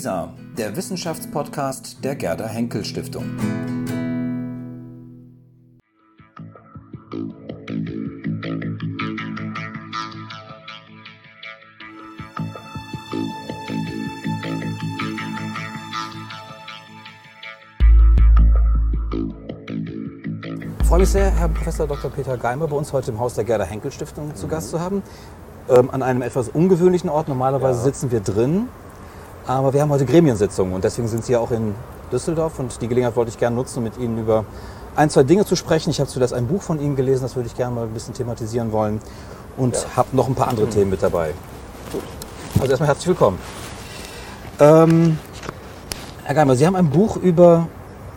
WISA, der Wissenschaftspodcast der Gerda Henkel Stiftung. Ich freue mich sehr, Herr Professor Dr. Peter Geimer bei uns heute im Haus der Gerda Henkel Stiftung zu Gast zu haben. Ähm, an einem etwas ungewöhnlichen Ort. Normalerweise Ja. sitzen wir drin, aber wir haben heute Gremiensitzung und deswegen sind Sie ja auch in Düsseldorf und die Gelegenheit wollte ich gerne nutzen, um mit Ihnen über ein, zwei Dinge zu sprechen. Ich habe zuletzt ein Buch von Ihnen gelesen, das würde ich gerne mal ein bisschen thematisieren wollen und Ja. habe noch ein paar andere Themen mit dabei. Also erstmal herzlich willkommen. Ähm, Herr Geimer, Sie haben ein Buch über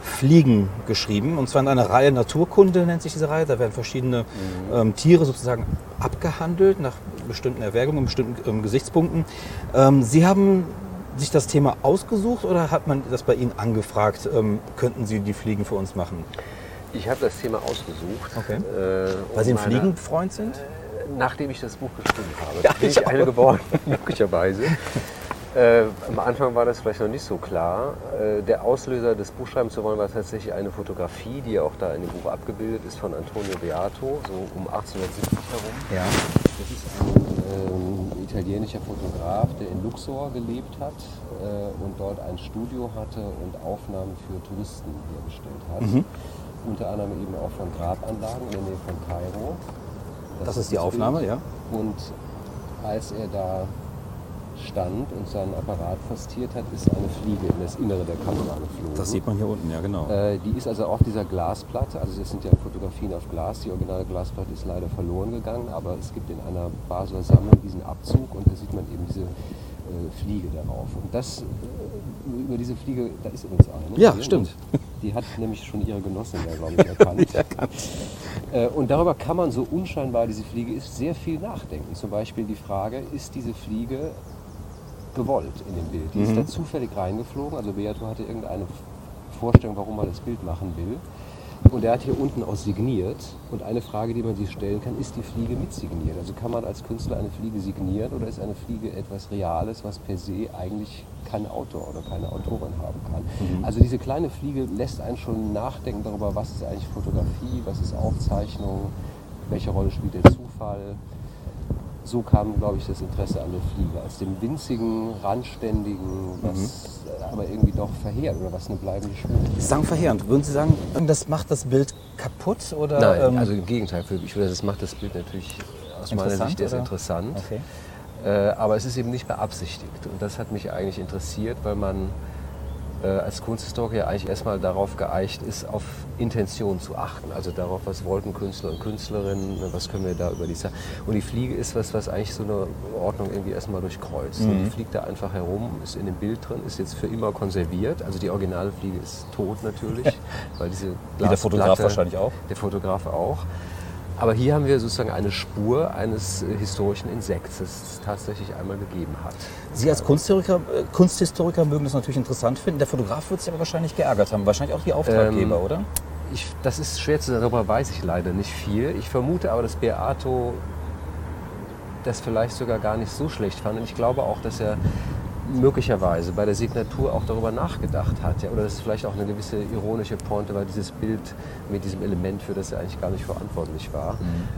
Fliegen geschrieben, und zwar in einer Reihe Naturkunde nennt sich diese Reihe. Da werden verschiedene ähm, Tiere sozusagen abgehandelt nach bestimmten Erwägungen, bestimmten ähm, Gesichtspunkten. Ähm, Sie haben sich das Thema ausgesucht oder hat man das bei Ihnen angefragt? Ähm, könnten Sie die Fliegen für uns machen? Ich habe das Thema ausgesucht. Okay. äh, Weil Sie ein Fliegenfreund sind? Nachdem ich das Buch geschrieben habe. Ja, bin ich ich eine geworden, möglicherweise. Äh, am Anfang war das vielleicht noch nicht so klar. Äh, der Auslöser, das Buch schreiben zu wollen, war tatsächlich eine Fotografie, die ja auch da in dem Buch abgebildet ist, von Antonio Beato, so um 1870 herum. Ja. Das ist ein ähm, italienischer Fotograf, der in Luxor gelebt hat äh, und dort ein Studio hatte und Aufnahmen für Touristen hergestellt hat. Mhm. Unter anderem eben auch von Grabanlagen in der Nähe von Kairo. Das ist die Aufnahme, Bild. ja. Und als er da stand und seinen Apparat postiert hat, ist eine Fliege in das Innere der Kamera geflogen. Das sieht man hier unten, ja genau. Äh, die ist also auf dieser Glasplatte, also das sind ja Fotografien auf Glas, die originale Glasplatte ist leider verloren gegangen, aber es gibt in einer Basler Sammlung diesen Abzug und da sieht man eben diese äh, Fliege darauf. Und das, äh, über diese Fliege, da ist übrigens eine. Ja, hier, stimmt. und Die hat nämlich schon ihre Genossin da, glaube ich, erkannt. Äh, Und darüber kann man so unscheinbar, diese Fliege ist, sehr viel nachdenken. Zum Beispiel die Frage, ist diese Fliege gewollt in dem Bild? Die ist da zufällig reingeflogen. Also Beato hatte irgendeine Vorstellung, warum man das Bild machen will. Und er hat hier unten auch signiert. Und eine Frage, die man sich stellen kann, ist die Fliege mitsigniert? Also kann man als Künstler eine Fliege signieren oder ist eine Fliege etwas Reales, was per se eigentlich kein Autor oder keine Autorin haben kann? Also diese kleine Fliege lässt einen schon nachdenken darüber, was ist eigentlich Fotografie, was ist Aufzeichnung, welche Rolle spielt der Zufall. So kam, glaube ich, das Interesse an der Fliege, als dem winzigen, randständigen, was äh, aber irgendwie doch verheert oder was eine bleibende Spur Sie sagen verheerend. Würden Sie sagen, das macht das Bild kaputt? Oder, Nein, ähm, also im Gegenteil. Ich finde, das macht das Bild natürlich aus meiner Sicht erst interessant. Okay. Äh, aber es ist eben nicht beabsichtigt. Und das hat mich eigentlich interessiert, weil man als Kunsthistoriker eigentlich erstmal darauf geeicht ist, auf Intention zu achten. Also darauf, was wollten Künstler und Künstlerinnen, was können wir da über die Sache. Und die Fliege ist was, was eigentlich so eine Ordnung irgendwie erstmal durchkreuzt. Mhm. Die fliegt da einfach herum, ist in dem Bild drin, ist jetzt für immer konserviert. Also die originale Fliege ist tot natürlich, weil diese Wie der Fotograf wahrscheinlich auch. der Fotograf auch. Aber hier haben wir sozusagen eine Spur eines äh, historischen Insekts, das es tatsächlich einmal gegeben hat. Sie als Kunsthistoriker, äh, Kunsthistoriker mögen das natürlich interessant finden. Der Fotograf wird sich aber wahrscheinlich geärgert haben. Wahrscheinlich auch die Auftraggeber, Ähm, oder? Ich, das ist schwer zu sagen, darüber weiß ich leider nicht viel. Ich vermute aber, dass Beato das vielleicht sogar gar nicht so schlecht fand. Und ich glaube auch, dass er möglicherweise bei der Signatur auch darüber nachgedacht hat. Ja? Oder dass es vielleicht auch eine gewisse ironische Pointe war, dieses Bild mit diesem Element, für das er eigentlich gar nicht verantwortlich war,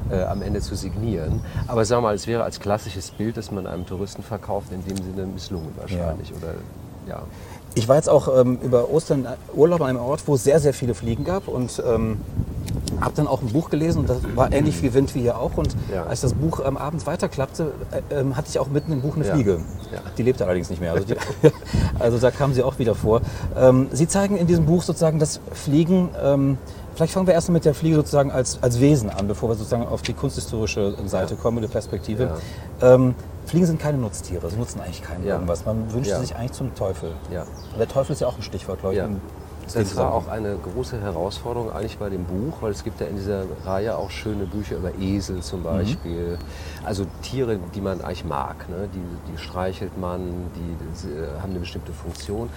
äh, am Ende zu signieren. Aber sagen wir mal, es wäre als klassisches Bild, das man einem Touristen verkauft, in dem Sinne misslungen wahrscheinlich. Oder, ja. Ich war jetzt auch ähm, über Ostern in Urlaub an einem Ort, wo es sehr, sehr viele Fliegen gab und ähm, habe dann auch ein Buch gelesen und das war ähnlich viel Wind wie hier auch. Und Ja. als das Buch ähm, abends weiterklappte, äh, ähm, hatte ich auch mitten im Buch eine Ja. Fliege. Ja. Die lebte allerdings nicht mehr. Also, die, also da kam sie auch wieder vor. Ähm, sie zeigen in diesem Buch sozusagen das Fliegen. Ähm, vielleicht fangen wir erst mal mit der Fliege sozusagen als, als Wesen an, bevor wir sozusagen auf die kunsthistorische Seite kommen, die Perspektive. Ähm, Fliegen sind keine Nutztiere, sie nutzen eigentlich keinem Ja. irgendwas. Man wünscht Ja. sich eigentlich zum Teufel. Ja. Der Teufel ist ja auch ein Stichwort, glaube ich. Ja. Das war auch eine große Herausforderung eigentlich bei dem Buch, weil es gibt ja in dieser Reihe auch schöne Bücher über Esel zum Beispiel. Also Tiere, die man eigentlich mag. Ne? Die, die streichelt man, die, äh, haben eine bestimmte Funktion.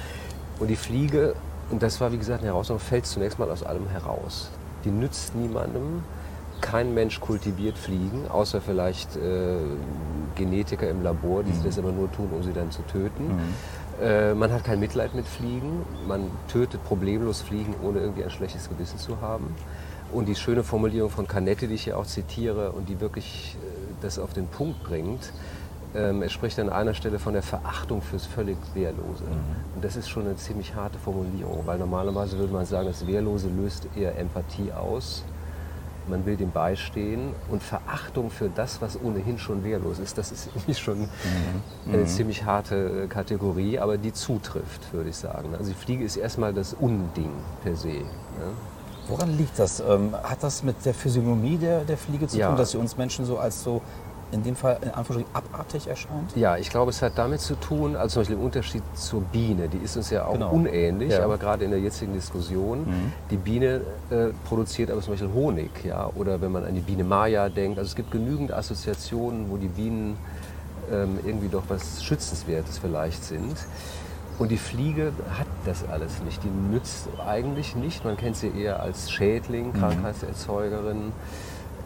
Und die Fliege, und das war wie gesagt eine Herausforderung, fällt zunächst mal aus allem heraus. Die nützt niemandem. Kein Mensch kultiviert Fliegen, außer vielleicht äh, Genetiker im Labor, die das aber nur tun, um sie dann zu töten. Äh, man hat kein Mitleid mit Fliegen. Man tötet problemlos Fliegen, ohne irgendwie ein schlechtes Gewissen zu haben. Und die schöne Formulierung von Canetti, die ich hier auch zitiere und die wirklich äh, das auf den Punkt bringt, ähm, er spricht an einer Stelle von der Verachtung fürs völlig Wehrlose. Mhm. Und das ist schon eine ziemlich harte Formulierung, weil normalerweise würde man sagen, das Wehrlose löst eher Empathie aus. Man will dem beistehen und Verachtung für das, was ohnehin schon wehrlos ist, das ist irgendwie schon mhm. eine mhm. ziemlich harte äh, Kategorie, aber die zutrifft, würde ich sagen. Also die Fliege ist erstmal das Unding per se. Ja? Woran liegt das? Ähm, hat das mit der Physiognomie der, der Fliege zu ja. tun, dass sie uns Menschen so als so in dem Fall in Anführungsstrichen abartig erscheint? Ja, ich glaube, es hat damit zu tun, also zum Beispiel im Unterschied zur Biene, die ist uns ja auch genau. unähnlich, ja. aber gerade in der jetzigen Diskussion, mhm. die Biene äh, produziert aber zum Beispiel Honig, ja, oder wenn man an die Biene Maya denkt, also es gibt genügend Assoziationen, wo die Bienen ähm, irgendwie doch was Schützenswertes vielleicht sind. Und die Fliege hat das alles nicht. Die nützt eigentlich nicht. Man kennt sie eher als Schädling, mhm.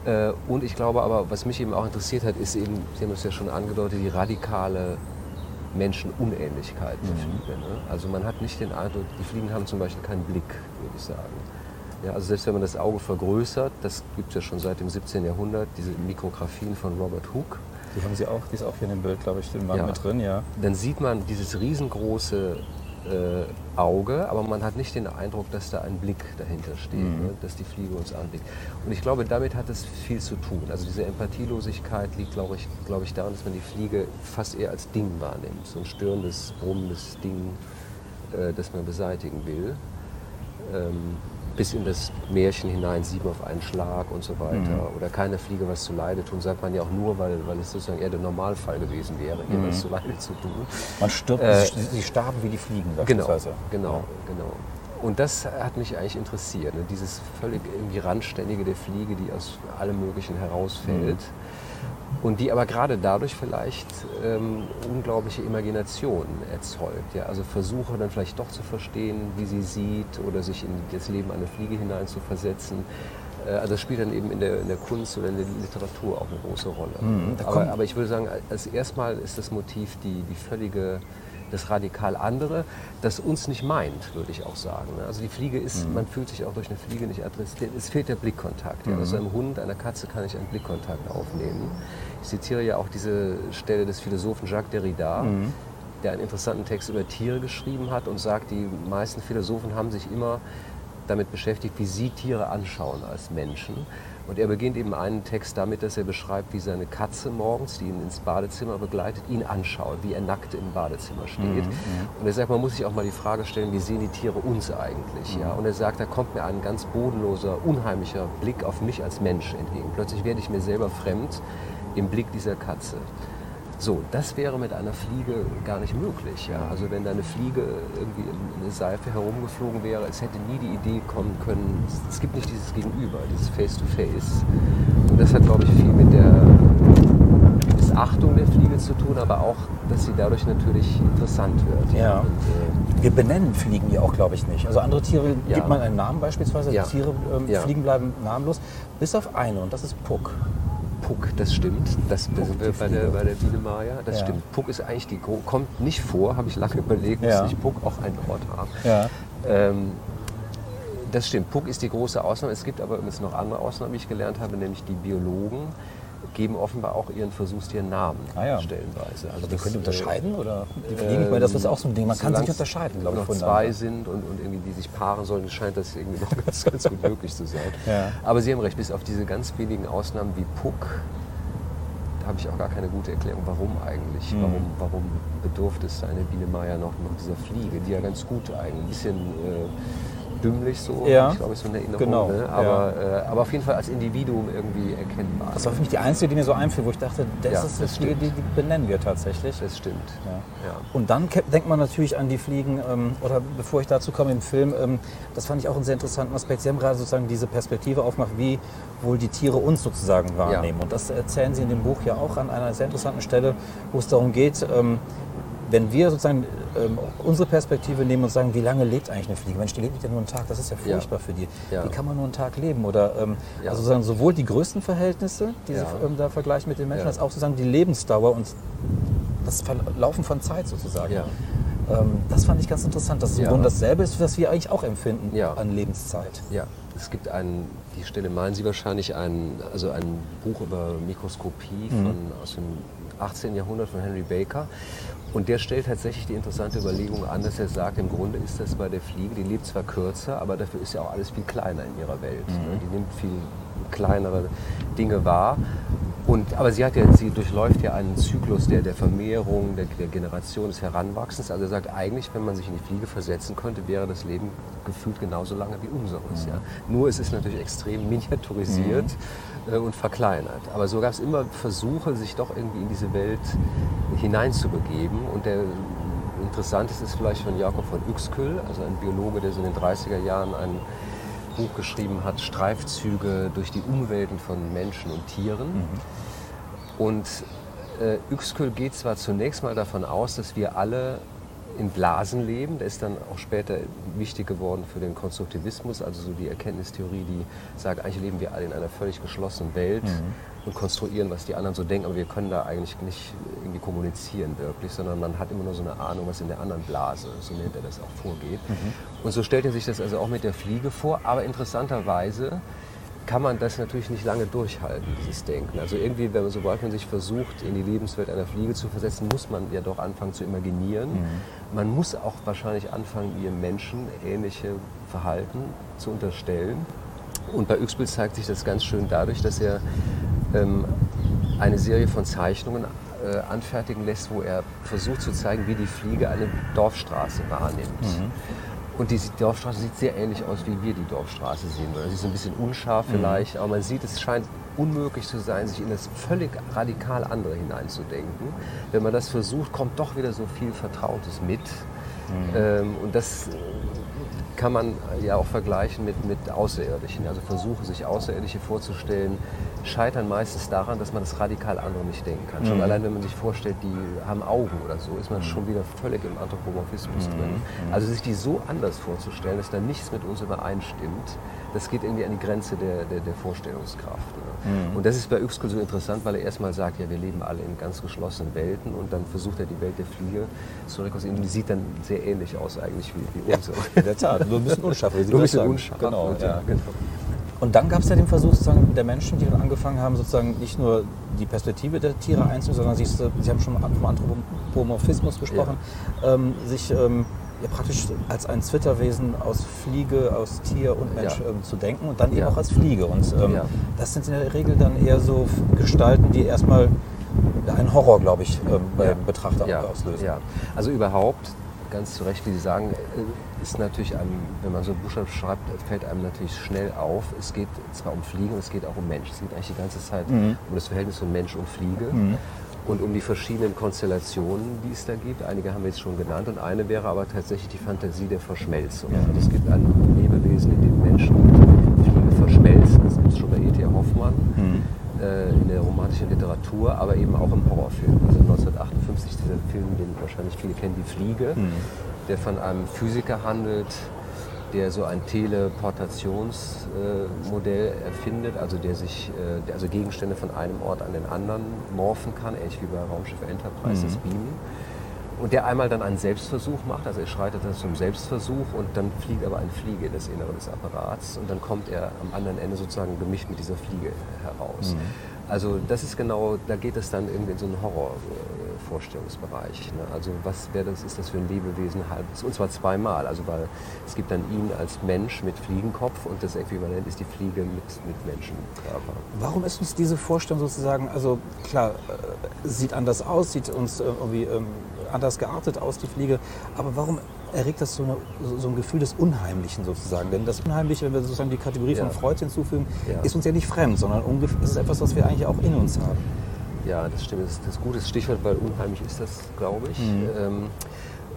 Äh, und ich glaube aber, was mich eben auch interessiert hat, ist eben, Sie haben es ja schon angedeutet, die radikale Menschenunähnlichkeit der mhm. Ne? Also man hat nicht den Eindruck, die Fliegen haben zum Beispiel keinen Blick, würde ich sagen. Ja, also selbst wenn man das Auge vergrößert, das gibt es ja schon seit dem 17. Jahrhundert, diese Mikrographien von Robert Hooke. Die haben Sie auch, die ist auch hier in dem Bild, glaube ich, ja. mit drin, ja. Dann sieht man dieses riesengroße äh, Auge, aber man hat nicht den Eindruck, dass da ein Blick dahinter steht, mhm. ne? dass die Fliege uns anblickt. Und ich glaube, damit hat es viel zu tun. Also diese Empathielosigkeit liegt, glaube ich, glaube ich, daran, dass man die Fliege fast eher als Ding wahrnimmt. So ein störendes, brummendes Ding, äh, das man beseitigen will. Ähm, bis in das Märchen hinein, sieben auf einen Schlag und so weiter. Mhm. Oder keine Fliege was zu Leide tun, sagt man ja auch nur, weil, weil es sozusagen eher der Normalfall gewesen wäre, ihr mhm. was zu Leide zu tun. Man stirbt, äh, sie starben wie die Fliegen Genau, genau, ja. genau. Und das hat mich eigentlich interessiert, ne? dieses völlig irgendwie Randständige der Fliege, die aus allem Möglichen herausfällt. Mhm und die aber gerade dadurch vielleicht ähm, unglaubliche Imagination erzeugt. Ja? Also Versuche dann vielleicht doch zu verstehen, wie sie sieht oder sich in das Leben einer Fliege hinein zu versetzen. Äh, also das spielt dann eben in der, in der, Kunst oder in der Literatur auch eine große Rolle. Mhm, aber, aber, ich würde sagen, als erstmal ist das Motiv die, die völlige das radikal andere, das uns nicht meint, würde ich auch sagen. Also die Fliege ist, mhm. man fühlt sich auch durch eine Fliege nicht adressiert. Es fehlt der Blickkontakt. Mhm. Also einem Hund, einer Katze kann ich einen Blickkontakt aufnehmen. Ich zitiere ja auch diese Stelle des Philosophen Jacques Derrida, mhm. der einen interessanten Text über Tiere geschrieben hat und sagt, die meisten Philosophen haben sich immer damit beschäftigt, wie sie Tiere anschauen als Menschen. Und er beginnt eben einen Text damit, dass er beschreibt, wie seine Katze morgens, die ihn ins Badezimmer begleitet, ihn anschaut, wie er nackt im Badezimmer steht. Mhm, und er sagt, man muss sich auch mal die Frage stellen, wie sehen die Tiere uns eigentlich? Mhm. Ja? Und er sagt, da kommt mir ein ganz bodenloser, unheimlicher Blick auf mich als Mensch entgegen. Plötzlich werde ich mir selber fremd im Blick dieser Katze. So, das wäre mit einer Fliege gar nicht möglich. Ja? Also wenn da eine Fliege irgendwie in eine Seife herumgeflogen wäre, es hätte nie die Idee kommen können, es gibt nicht dieses Gegenüber, dieses Face-to-Face. -face. Und das hat, glaube ich, viel mit der Missachtung der Fliege zu tun, aber auch, dass sie dadurch natürlich interessant wird. Ja. Und, äh, Wir benennen Fliegen ja auch, glaube ich, nicht. Also andere Tiere ja. gibt man einen Namen beispielsweise, ja. Tiere, ähm, ja. Fliegen bleiben namenlos, bis auf eine und das ist Puck. Puck, das stimmt. Das, wir bei der, bei der Biene Maya. Das ja. stimmt. Puck ist eigentlich die, kommt nicht vor, habe ich lange überlegt, ja. muss nicht Puck auch einen Ort haben. Ja. Ähm, das stimmt. Puck ist die große Ausnahme. Es gibt aber übrigens noch andere Ausnahmen, wie ich gelernt habe, nämlich die Biologen geben offenbar auch ihren Versuchstieren Namen ah, ja. stellenweise. Also, also die können unterscheiden oder die fliegen? Äh, das ist auch so ein Ding. Man kann sich unterscheiden, glaube ich. Wenn zwei sind und, und, irgendwie die sich paaren sollen, scheint das irgendwie noch ganz, ganz gut möglich zu sein. Ja. Aber Sie haben recht, bis auf diese ganz wenigen Ausnahmen wie Puck, da habe ich auch gar keine gute Erklärung, warum eigentlich. Mhm. Warum, warum bedurfte es eine Biene Maya noch, noch dieser Fliege, die ja ganz gut eigentlich ein bisschen äh, dümmlich so, ja. ich glaube, so eine Erinnerung. Genau. Ne? Aber, ja. äh, aber auf jeden Fall als Individuum irgendwie erkennbar. Das war für mich die einzige, die mir so einfiel, wo ich dachte, das ja, ist das die, die, die benennen wir tatsächlich. Das stimmt. Ja. Und dann denkt man natürlich an die Fliegen, ähm, oder bevor ich dazu komme im Film, ähm, das fand ich auch einen sehr interessanten Aspekt. Sie haben gerade sozusagen diese Perspektive aufgemacht, wie wohl die Tiere uns sozusagen wahrnehmen. Und das erzählen Sie in dem Buch ja auch an einer sehr interessanten Stelle, wo es darum geht, ähm, wenn wir sozusagen ähm, unsere Perspektive nehmen und sagen, wie lange lebt eigentlich eine Fliege? Mensch, die lebt ja nur einen Tag, das ist ja furchtbar ja. für die. Ja. Wie kann man nur einen Tag leben? Oder ähm, ja. also sozusagen sowohl die größten Verhältnisse, die sie ähm, da vergleichen mit den Menschen, als auch sozusagen die Lebensdauer und das Verlaufen von Zeit sozusagen. Ähm, das fand ich ganz interessant, dass es im. Grunde dasselbe ist, was wir eigentlich auch empfinden an Lebenszeit. Ja, es gibt ein, die Stelle meinen Sie wahrscheinlich, ein, also ein Buch über Mikroskopie von, aus dem 18. Jahrhundert von Henry Baker. Und der stellt tatsächlich die interessante Überlegung an, dass er sagt, im Grunde ist das bei der Fliege, die lebt zwar kürzer, aber dafür ist ja auch alles viel kleiner in ihrer Welt. Ne? Die nimmt viel kleinere Dinge wahr. Und, aber sie, hat ja, sie durchläuft ja einen Zyklus der, der Vermehrung, der, der Generation, des Heranwachsens. Also er sagt eigentlich, wenn man sich in die Fliege versetzen könnte, wäre das Leben gefühlt genauso lange wie unseres. Ja. Nur es ist natürlich extrem miniaturisiert äh, und verkleinert. Aber so gab es immer Versuche, sich doch irgendwie in diese Welt hineinzubegeben. Und der interessanteste ist vielleicht von Jakob von Uexküll, also ein Biologe, der so in den 30er Jahren ein Buch geschrieben hat, Streifzüge durch die Umwelten von Menschen und Tieren. Und äh, Uexküll geht zwar zunächst mal davon aus, dass wir alle in Blasen leben. Der ist dann auch später wichtig geworden für den Konstruktivismus, also so die Erkenntnistheorie, die sagt, eigentlich leben wir alle in einer völlig geschlossenen Welt und konstruieren, was die anderen so denken, aber wir können da eigentlich nicht irgendwie kommunizieren wirklich, sondern man hat immer nur so eine Ahnung, was in der anderen Blase, so nennt er das auch, vorgeht. Und so stellt er sich das also auch mit der Fliege vor, aber interessanterweise kann man das natürlich nicht lange durchhalten, dieses Denken. Also irgendwie, wenn man, sobald man sich versucht, in die Lebenswelt einer Fliege zu versetzen, muss man ja doch anfangen zu imaginieren. Man muss auch wahrscheinlich anfangen, ihrem Menschen ähnliche Verhalten zu unterstellen. Und bei Uexküll zeigt sich das ganz schön dadurch, dass er ähm, eine Serie von Zeichnungen äh, anfertigen lässt, wo er versucht zu zeigen, wie die Fliege eine Dorfstraße wahrnimmt. Und die Dorfstraße sieht sehr ähnlich aus, wie wir die Dorfstraße sehen. Sie ist ein bisschen unscharf vielleicht, aber man sieht, es scheint unmöglich zu sein, sich in das völlig radikal andere hineinzudenken. Wenn man das versucht, kommt doch wieder so viel Vertrautes mit. Ähm, und das kann man ja auch vergleichen mit, mit Außerirdischen. Also Versuche, sich Außerirdische vorzustellen, scheitern meistens daran, dass man das radikal andere nicht denken kann. Schon allein, wenn man sich vorstellt, die haben Augen oder so, ist man schon wieder völlig im Anthropomorphismus drin. Also sich die so anders vorzustellen, dass da nichts mit uns übereinstimmt, das geht irgendwie an die Grenze der, der, der Vorstellungskraft. Ne? Und das ist bei Uexküll so interessant, weil er erstmal sagt, ja, wir leben alle in ganz geschlossenen Welten und dann versucht er die Welt der Fliege zu rekonstruieren. Die sieht dann sehr ähnlich aus eigentlich wie, wie unsere. In der Tat, nur ein bisschen unscharf. Nur ein bisschen unscharf. Genau, ja. ja, genau. Und dann gab es ja den Versuch sozusagen der Menschen, die dann angefangen haben, sozusagen nicht nur die Perspektive der Tiere einzunehmen, sondern sich, Sie haben schon vom Anthropomorphismus gesprochen, ähm, sich ähm, ja, praktisch als ein Zwitterwesen aus Fliege, aus Tier und Mensch Ja. ähm, zu denken und dann eben Ja. auch als Fliege. Und ähm, Ja. das sind in der Regel dann eher so Gestalten, die erstmal einen Horror, glaube ich, ähm, beim Ja. Betrachter ja, auslösen. Ja. Also überhaupt, ganz zu Recht, wie Sie sagen, äh, ist natürlich einem, wenn man so Buchstaben schreibt, fällt einem natürlich schnell auf. Es geht zwar um Fliegen, es geht auch um Mensch. Es geht eigentlich die ganze Zeit Mhm. um das Verhältnis von Mensch und Fliege. Und um die verschiedenen Konstellationen, die es da gibt. Einige haben wir jetzt schon genannt. Und eine wäre aber tatsächlich die Fantasie der Verschmelzung. Also es gibt ein Lebewesen, in dem Menschen und Fliege verschmelzen. Das gibt es schon bei E.T. Hoffmann äh, in der romantischen Literatur, aber eben auch im Horrorfilm. Also 1958 dieser Film, den wahrscheinlich viele kennen, Die Fliege, der von einem Physiker handelt, der so ein Teleportationsmodell erfindet, also der sich, äh, der also Gegenstände von einem Ort an den anderen morphen kann, ähnlich wie bei Raumschiff Enterprise, das Beamen. Und der einmal dann einen Selbstversuch macht, also er schreitet dann zum Selbstversuch und dann fliegt aber eine Fliege in das Innere des Apparats und dann kommt er am anderen Ende sozusagen gemischt mit dieser Fliege heraus. Also das ist genau, da geht es dann irgendwie in so einen Horrorvorstellungsbereich. Ne? Also was wäre das, ist das für ein Lebewesen halb, und zwar zweimal, also weil es gibt dann ihn als Mensch mit Fliegenkopf und das Äquivalent ist die Fliege mit, mit Menschenkörper. Warum ist uns diese Vorstellung sozusagen, also klar, äh, sieht anders aus, sieht uns äh, irgendwie ähm, anders geartet aus, die Fliege, aber warum erregt das so, eine, so- ein Gefühl des Unheimlichen sozusagen? Denn das Unheimliche, wenn wir sozusagen die Kategorie Ja. von Freud hinzufügen, Ja. ist uns ja nicht fremd, sondern es ist etwas, was wir eigentlich auch in uns haben. Ja, das stimmt. Das ist das gute Stichwort, weil unheimlich ist das, glaube ich. Ähm,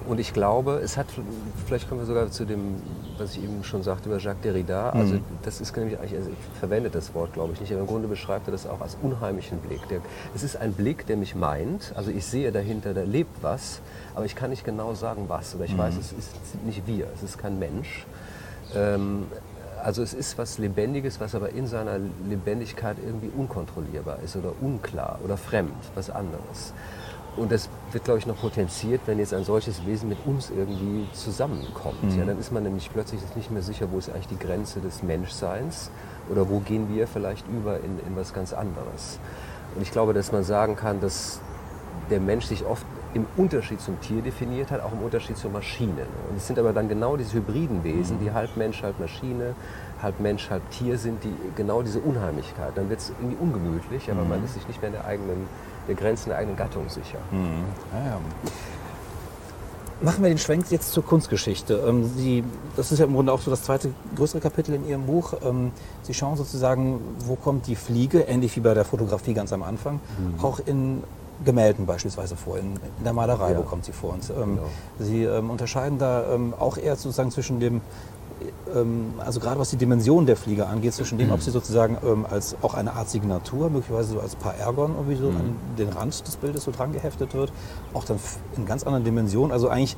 und ich glaube, es hat, vielleicht kommen wir sogar zu dem, was ich eben schon sagte über Jacques Derrida. Also das ist nämlich eigentlich, also ich verwende das Wort, glaube ich nicht, aber im Grunde beschreibt er das auch als unheimlichen Blick. Der, es ist ein Blick, der mich meint, also ich sehe dahinter, da lebt was, aber ich kann nicht genau sagen, was. Oder ich weiß, es ist nicht wir, es ist kein Mensch. Ähm, also es ist was Lebendiges, was aber in seiner Lebendigkeit irgendwie unkontrollierbar ist oder unklar oder fremd, was anderes. Und das wird, glaube ich, noch potenziert, wenn jetzt ein solches Wesen mit uns irgendwie zusammenkommt. Mhm. Ja, dann ist man nämlich plötzlich nicht mehr sicher, wo ist eigentlich die Grenze des Menschseins oder wo gehen wir vielleicht über in, in was ganz anderes. Und ich glaube, dass man sagen kann, dass der Mensch sich oft im Unterschied zum Tier definiert hat, auch im Unterschied zur Maschine. Und es sind aber dann genau diese hybriden Wesen, die halb Mensch, halb Maschine, halb Mensch, halb Tier sind, die genau diese Unheimlichkeit. Dann wird es irgendwie ungemütlich, aber mhm. man ist sich nicht mehr in der eigenen, der Grenzen der eigenen Gattung sicher. Mhm. Ja, ja. Machen wir den Schwenk jetzt zur Kunstgeschichte. Ähm, Sie, das ist ja im Grunde auch so das zweite größere Kapitel in Ihrem Buch. Ähm, Sie schauen sozusagen, wo kommt die Fliege, ähnlich wie bei der Fotografie ganz am Anfang, mhm. auch in Gemälden beispielsweise vor, in, in der Malerei, ja. wo kommt sie vor? Und ähm, genau. Sie ähm, unterscheiden da ähm, auch eher sozusagen zwischen dem, also gerade was die Dimension der Fliege angeht, zwischen dem, ob sie sozusagen ähm, als auch eine Art Signatur, möglicherweise so als Paar Ergon irgendwie so mhm. an den Rand des Bildes so dran geheftet wird, auch dann in ganz anderen Dimensionen. Also eigentlich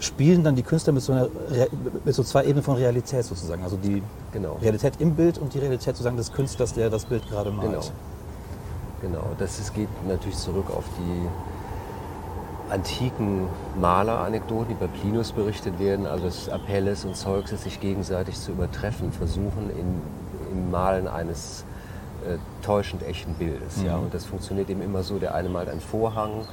spielen dann die Künstler mit so, einer, mit so zwei Ebenen von Realität sozusagen. Also die genau. Realität im Bild und die Realität sozusagen des Künstlers, der das Bild gerade malt. Genau. Genau, das ist, geht natürlich zurück auf die antiken Maleranekdoten, die bei Plinus berichtet werden, also dass Apelles und Zeuxes sich gegenseitig zu übertreffen versuchen in, im Malen eines äh, täuschend echten Bildes. Mhm. Ja? Und das funktioniert eben immer so, der eine malt einen Vorhang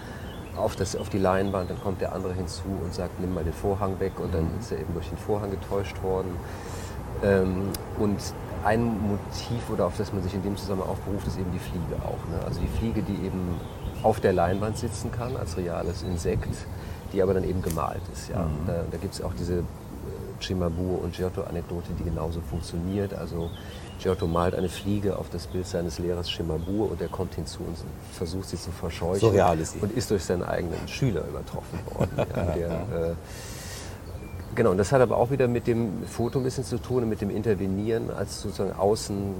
auf, das, auf die Leinwand, dann kommt der andere hinzu und sagt, nimm mal den Vorhang weg und dann mhm. ist er eben durch den Vorhang getäuscht worden. Ähm, und ein Motiv oder auf das man sich in dem Zusammenhang auch beruft, ist eben die Fliege auch. Ne? Also die Fliege, die eben auf der Leinwand sitzen kann als reales Insekt, die aber dann eben gemalt ist. Ja? Mhm. Da, da gibt es auch diese äh, Cimabue und Giotto-Anekdote, die genauso funktioniert. Also Giotto malt eine Fliege auf das Bild seines Lehrers Cimabue und er kommt hinzu und versucht sie zu verscheuchen. So real ist und ist durch seinen eigenen Schüler übertroffen worden. ja, der, äh, Genau, und das hat aber auch wieder mit dem Foto ein bisschen zu tun und mit dem Intervenieren als sozusagen Außen,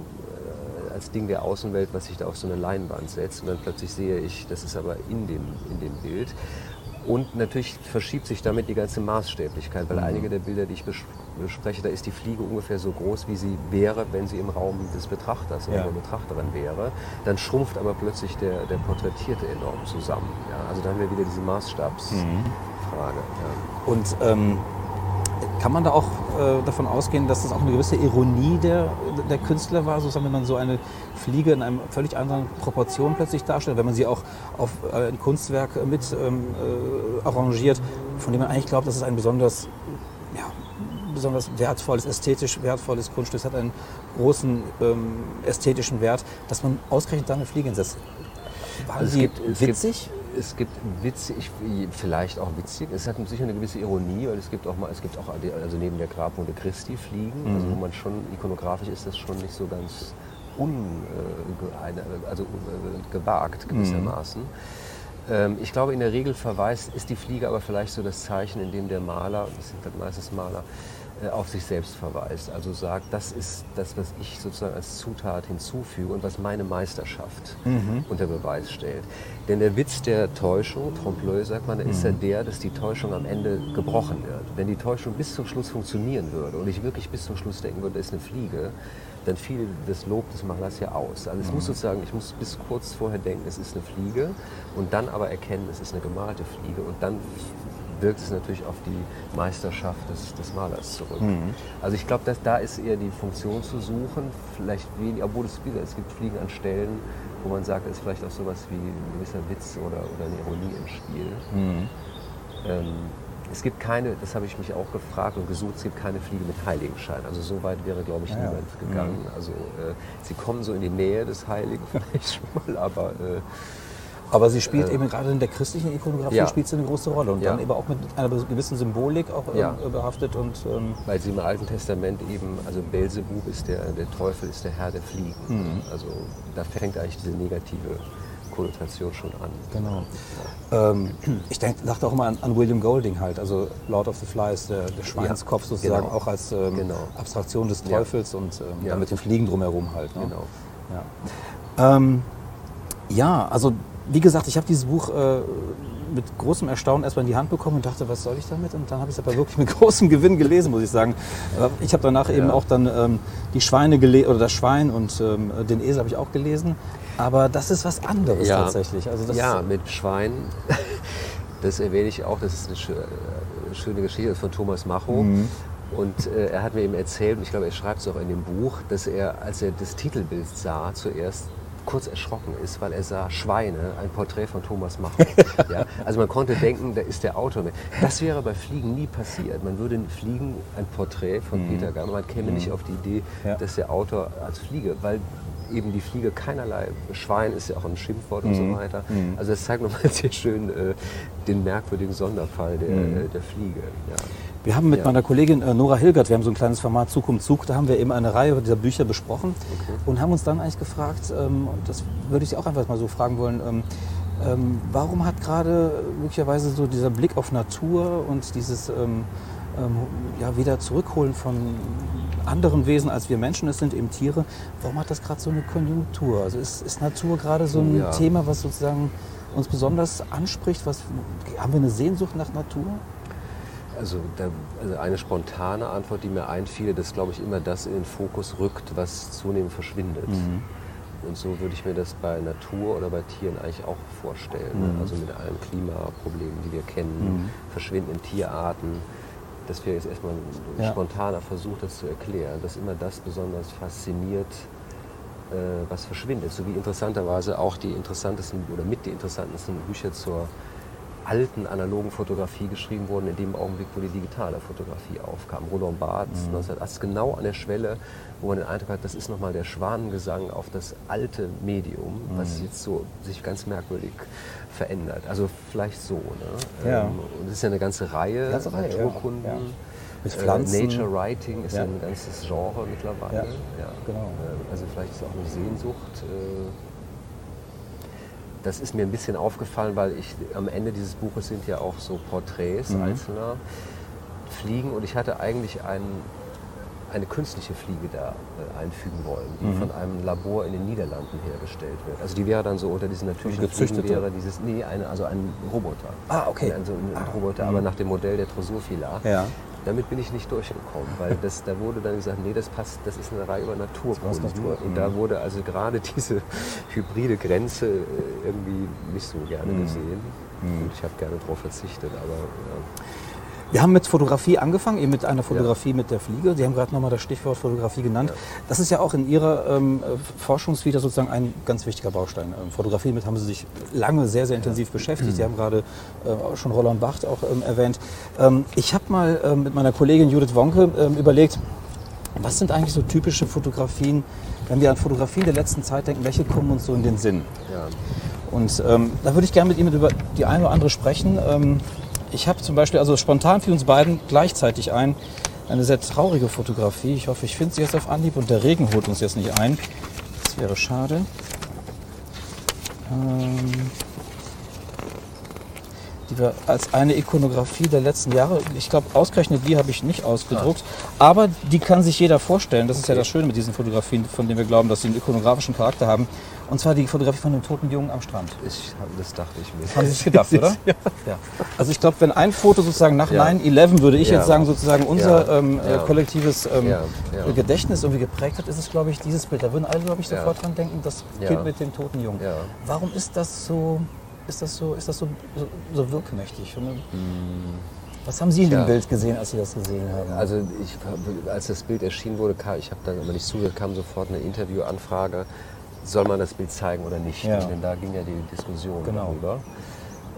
als Ding der Außenwelt, was sich da auf so eine Leinwand setzt. Und dann plötzlich sehe ich, das ist aber in dem, in dem Bild. Und natürlich verschiebt sich damit die ganze Maßstäblichkeit, weil mhm. einige der Bilder, die ich bespreche, da ist die Fliege ungefähr so groß, wie sie wäre, wenn sie im Raum des Betrachters oder ja. der Betrachterin wäre. Dann schrumpft aber plötzlich der, der Porträtierte enorm zusammen. Ja? Also da haben wir wieder diese Maßstabsfrage. Mhm. Ja. Und ähm kann man da auch äh, davon ausgehen, dass das auch eine gewisse Ironie der, der Künstler war, sozusagen, wenn man so eine Fliege in einer völlig anderen Proportion plötzlich darstellt, wenn man sie auch auf äh, ein Kunstwerk mit ähm, äh, arrangiert, von dem man eigentlich glaubt, dass es ein besonders, ja, besonders wertvolles, ästhetisch wertvolles Kunststück es hat einen großen ähm, ästhetischen Wert, dass man ausgerechnet da eine Fliege hinsetzt. War also sie witzig? Gibt, es gibt witzig, vielleicht auch witzig, es hat sicher eine gewisse Ironie, weil es gibt auch mal, es gibt auch also neben der Grabmode Christi Fliegen, mhm. also wo man schon ikonografisch ist das schon nicht so ganz un, äh, also äh, gewagt gewissermaßen. Mhm. Ähm, ich glaube, in der Regel verweist, ist die Fliege aber vielleicht so das Zeichen, in dem der Maler, das sind dann meistens Maler, auf sich selbst verweist. Also sagt, das ist das, was ich sozusagen als Zutat hinzufüge und was meine Meisterschaft mhm. unter Beweis stellt. Denn der Witz der Täuschung, Trompe-l'œil sagt man, mhm. ist ja mhm. der, dass die Täuschung am Ende gebrochen wird. Wenn die Täuschung bis zum Schluss funktionieren würde und ich wirklich bis zum Schluss denken würde, das ist eine Fliege, dann fiel das Lob des Malers ja aus. Also es mhm. muss sozusagen, ich muss bis kurz vorher denken, es ist eine Fliege und dann aber erkennen, es ist eine gemalte Fliege und dann wirkt es natürlich auf die Meisterschaft des, des Malers zurück. Mhm. Also ich glaube, da ist eher die Funktion zu suchen, vielleicht wenig, obwohl es, es gibt Fliegen an Stellen, wo man sagt, es ist vielleicht auch sowas wie ein gewisser Witz oder, oder eine Ironie im Spiel. Mhm. Ähm, es gibt keine, das habe ich mich auch gefragt und gesucht, es gibt keine Fliege mit Heiligenschein. Also so weit wäre, glaube ich, ja, niemand ja. gegangen. Mhm. Also äh, sie kommen so in die Nähe des Heiligen vielleicht schon mal, aber äh, aber sie spielt äh, eben gerade in der christlichen Ikonografie ja. spielt sie eine große Rolle und ja. dann eben auch mit einer gewissen Symbolik auch ähm, ja. behaftet. Und, ähm Weil sie im Alten Testament eben, also Belzebub ist der, der Teufel ist der Herr der Fliegen. Mhm. Also da fängt eigentlich diese negative Konnotation schon an. Genau. Ähm, ich denk, dachte auch immer an, an, William Golding halt, also Lord of the Flies, der, der Schweinskopf sozusagen, genau. auch als ähm, genau. Abstraktion des Teufels und ähm, mit den Fliegen drumherum halt. Ne? Genau. Ja. Ähm, ja, also wie gesagt, ich habe dieses Buch äh, mit großem Erstaunen erstmal in die Hand bekommen und dachte, was soll ich damit? Und dann habe ich es aber wirklich mit großem Gewinn gelesen, muss ich sagen. Ich habe danach ja. eben auch dann ähm, die Schweine gelesen, oder das Schwein und ähm, den Esel habe ich auch gelesen. Aber das ist was anderes ja. tatsächlich. Also ja, mit Schwein, das erwähne ich auch, das ist eine äh, schöne Geschichte von Thomas Macho. Mhm. Und äh, er hat mir eben erzählt, und ich glaube, er schreibt es auch in dem Buch, dass er, als er das Titelbild sah, zuerst kurz erschrocken ist, weil er sah Schweine, ein Porträt von Thomas Macher. ja? Also man konnte denken, da ist der Autor mit. Das wäre bei Fliegen nie passiert. Man würde Fliegen ein Porträt von mhm. Peter Gammer, man käme mhm. nicht auf die Idee, ja. dass der Autor als Fliege, weil eben die Fliege keinerlei, Schwein ist ja auch ein Schimpfwort mhm. und so mhm. weiter. Mhm. Also das zeigt nochmal sehr schön äh, den merkwürdigen Sonderfall der, mhm. äh, der Fliege. Ja. Wir haben mit ja. meiner Kollegin äh, Nora Hilgert, wir haben so ein kleines Format Zug um Zug, da haben wir eben eine Reihe dieser Bücher besprochen okay. und haben uns dann eigentlich gefragt, ähm, das würde ich Sie auch einfach mal so fragen wollen, ähm, ähm, warum hat gerade möglicherweise so dieser Blick auf Natur und dieses ähm, ähm, ja, wieder zurückholen von anderen Wesen, als wir Menschen es sind, eben Tiere, warum hat das gerade so eine Konjunktur? Also ist, ist Natur gerade so ein ja. Thema, was sozusagen uns besonders anspricht? Was, haben wir eine Sehnsucht nach Natur? Also, da, also, eine spontane Antwort, die mir einfiel, dass glaube ich immer das in den Fokus rückt, was zunehmend verschwindet. Mhm. Und so würde ich mir das bei Natur oder bei Tieren eigentlich auch vorstellen. Mhm. Also mit allen Klimaproblemen, die wir kennen, mhm. verschwindenden Tierarten. Das wäre jetzt erstmal ein ja. spontaner Versuch, das zu erklären, dass immer das besonders fasziniert, äh, was verschwindet. So wie interessanterweise auch die interessantesten oder mit die interessantesten Bücher zur alten analogen Fotografie geschrieben wurden, in dem Augenblick, wo die digitale Fotografie aufkam. Roland Barthes, mhm. 1980, genau an der Schwelle, wo man den Eindruck hat, das ist nochmal der Schwanengesang auf das alte Medium, mhm. was jetzt so sich ganz merkwürdig verändert. Also vielleicht so. Ne? Ja. Ähm, und es ist ja eine ganze Reihe, ganze Naturkunden. Ja. Mit Pflanzen. Äh, Nature Writing ist ja. ein ganzes Genre mittlerweile. Ja, genau. Äh, also vielleicht ist es auch eine Sehnsucht. Äh, das ist mir ein bisschen aufgefallen, weil ich am Ende dieses Buches sind ja auch so Porträts mhm. einzelner Fliegen und ich hatte eigentlich einen, eine künstliche Fliege da äh, einfügen wollen, die mhm. von einem Labor in den Niederlanden hergestellt wird. Also die wäre dann so unter diesen natürlichen Fliegen wäre dieses, nee, eine, also ein Roboter. Ah, okay. Ein, so ein ah, Roboter, aber mhm. nach dem Modell der Drosophila. Ja. Damit bin ich nicht durchgekommen, weil das, da wurde dann gesagt, nee, das passt, das ist eine Reihe über Naturkunde. Natur. Und da mhm. wurde also gerade diese hybride Grenze äh, irgendwie nicht so gerne mhm. gesehen. Mhm. Und ich habe gerne darauf verzichtet, aber ja. Wir haben mit Fotografie angefangen, eben mit einer Fotografie ja. mit der Fliege. Sie haben gerade nochmal das Stichwort Fotografie genannt. Ja. Das ist ja auch in Ihrer ähm, Forschungsvita sozusagen ein ganz wichtiger Baustein. Ähm, Fotografie, mit haben Sie sich lange sehr, sehr intensiv ja. beschäftigt. Sie haben gerade äh, schon Roland Bacht auch ähm, erwähnt. Ähm, ich habe mal ähm, mit meiner Kollegin Judith Wonke ähm, überlegt, was sind eigentlich so typische Fotografien, wenn wir an Fotografien der letzten Zeit denken, welche kommen uns so in den Sinn? Und da würde ich gerne mit Ihnen über die eine oder andere sprechen. Ich habe zum Beispiel, also spontan für uns beiden gleichzeitig ein, eine sehr traurige Fotografie. Ich hoffe, ich finde sie jetzt auf Anhieb und der Regen holt uns jetzt nicht ein. Das wäre schade. Ähm die wir als eine Ikonografie der letzten Jahre, ich glaube ausgerechnet die habe ich nicht ausgedruckt, ah. aber die kann sich jeder vorstellen. Das ist ja das Schöne mit diesen Fotografien, von denen wir glauben, dass sie einen ikonografischen Charakter haben. Und zwar die Fotografie von dem toten Jungen am Strand. Ich, das dachte ich mir. Haben Sie sich gedacht, oder? ja. ja. Also ich glaube, wenn ein Foto sozusagen nach ja. 9-11, würde ich ja. jetzt sagen, sozusagen unser ähm, äh, kollektives ähm, Gedächtnis irgendwie geprägt hat, ist es, glaube ich, dieses Bild. Da würden alle, glaube ich, sofort dran denken, das Kind mit dem toten Jungen. Warum ist das so ist das so, ist das so, so, so wirkmächtig? Hm. Was haben Sie in dem Bild gesehen, als Sie das gesehen haben? Also ich, als das Bild erschienen wurde, kam, ich habe dann aber nicht zugehört, kam sofort eine Interviewanfrage, soll man das Bild zeigen oder nicht? Ja. Denn da ging ja die Diskussion genau. darüber.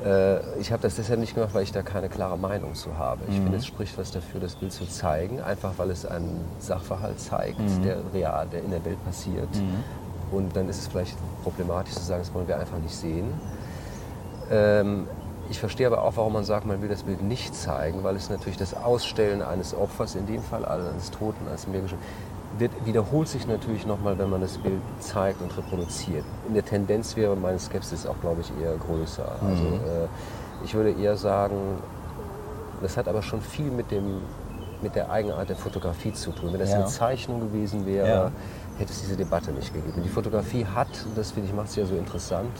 Äh, ich habe das deshalb nicht gemacht, weil ich da keine klare Meinung zu habe. Ich mhm. finde, es spricht was dafür, das Bild zu zeigen, einfach weil es einen Sachverhalt zeigt, mhm. der real, der in der Welt passiert. Mhm. Und dann ist es vielleicht problematisch zu sagen, das wollen wir einfach nicht sehen. Ähm, ich verstehe aber auch, warum man sagt, man will das Bild nicht zeigen, weil es natürlich das Ausstellen eines Opfers, in dem Fall also eines Toten, eines Menschen, wird, wiederholt sich natürlich nochmal, wenn man das Bild zeigt und reproduziert. In der Tendenz wäre meine Skepsis auch, glaube ich, eher größer. Mhm. Also äh, ich würde eher sagen, das hat aber schon viel mit, dem, mit der Eigenart der Fotografie zu tun. Wenn das ja. eine Zeichnung gewesen wäre, ja hätte es diese Debatte nicht gegeben. Die Fotografie hat, und das finde ich macht es ja so interessant,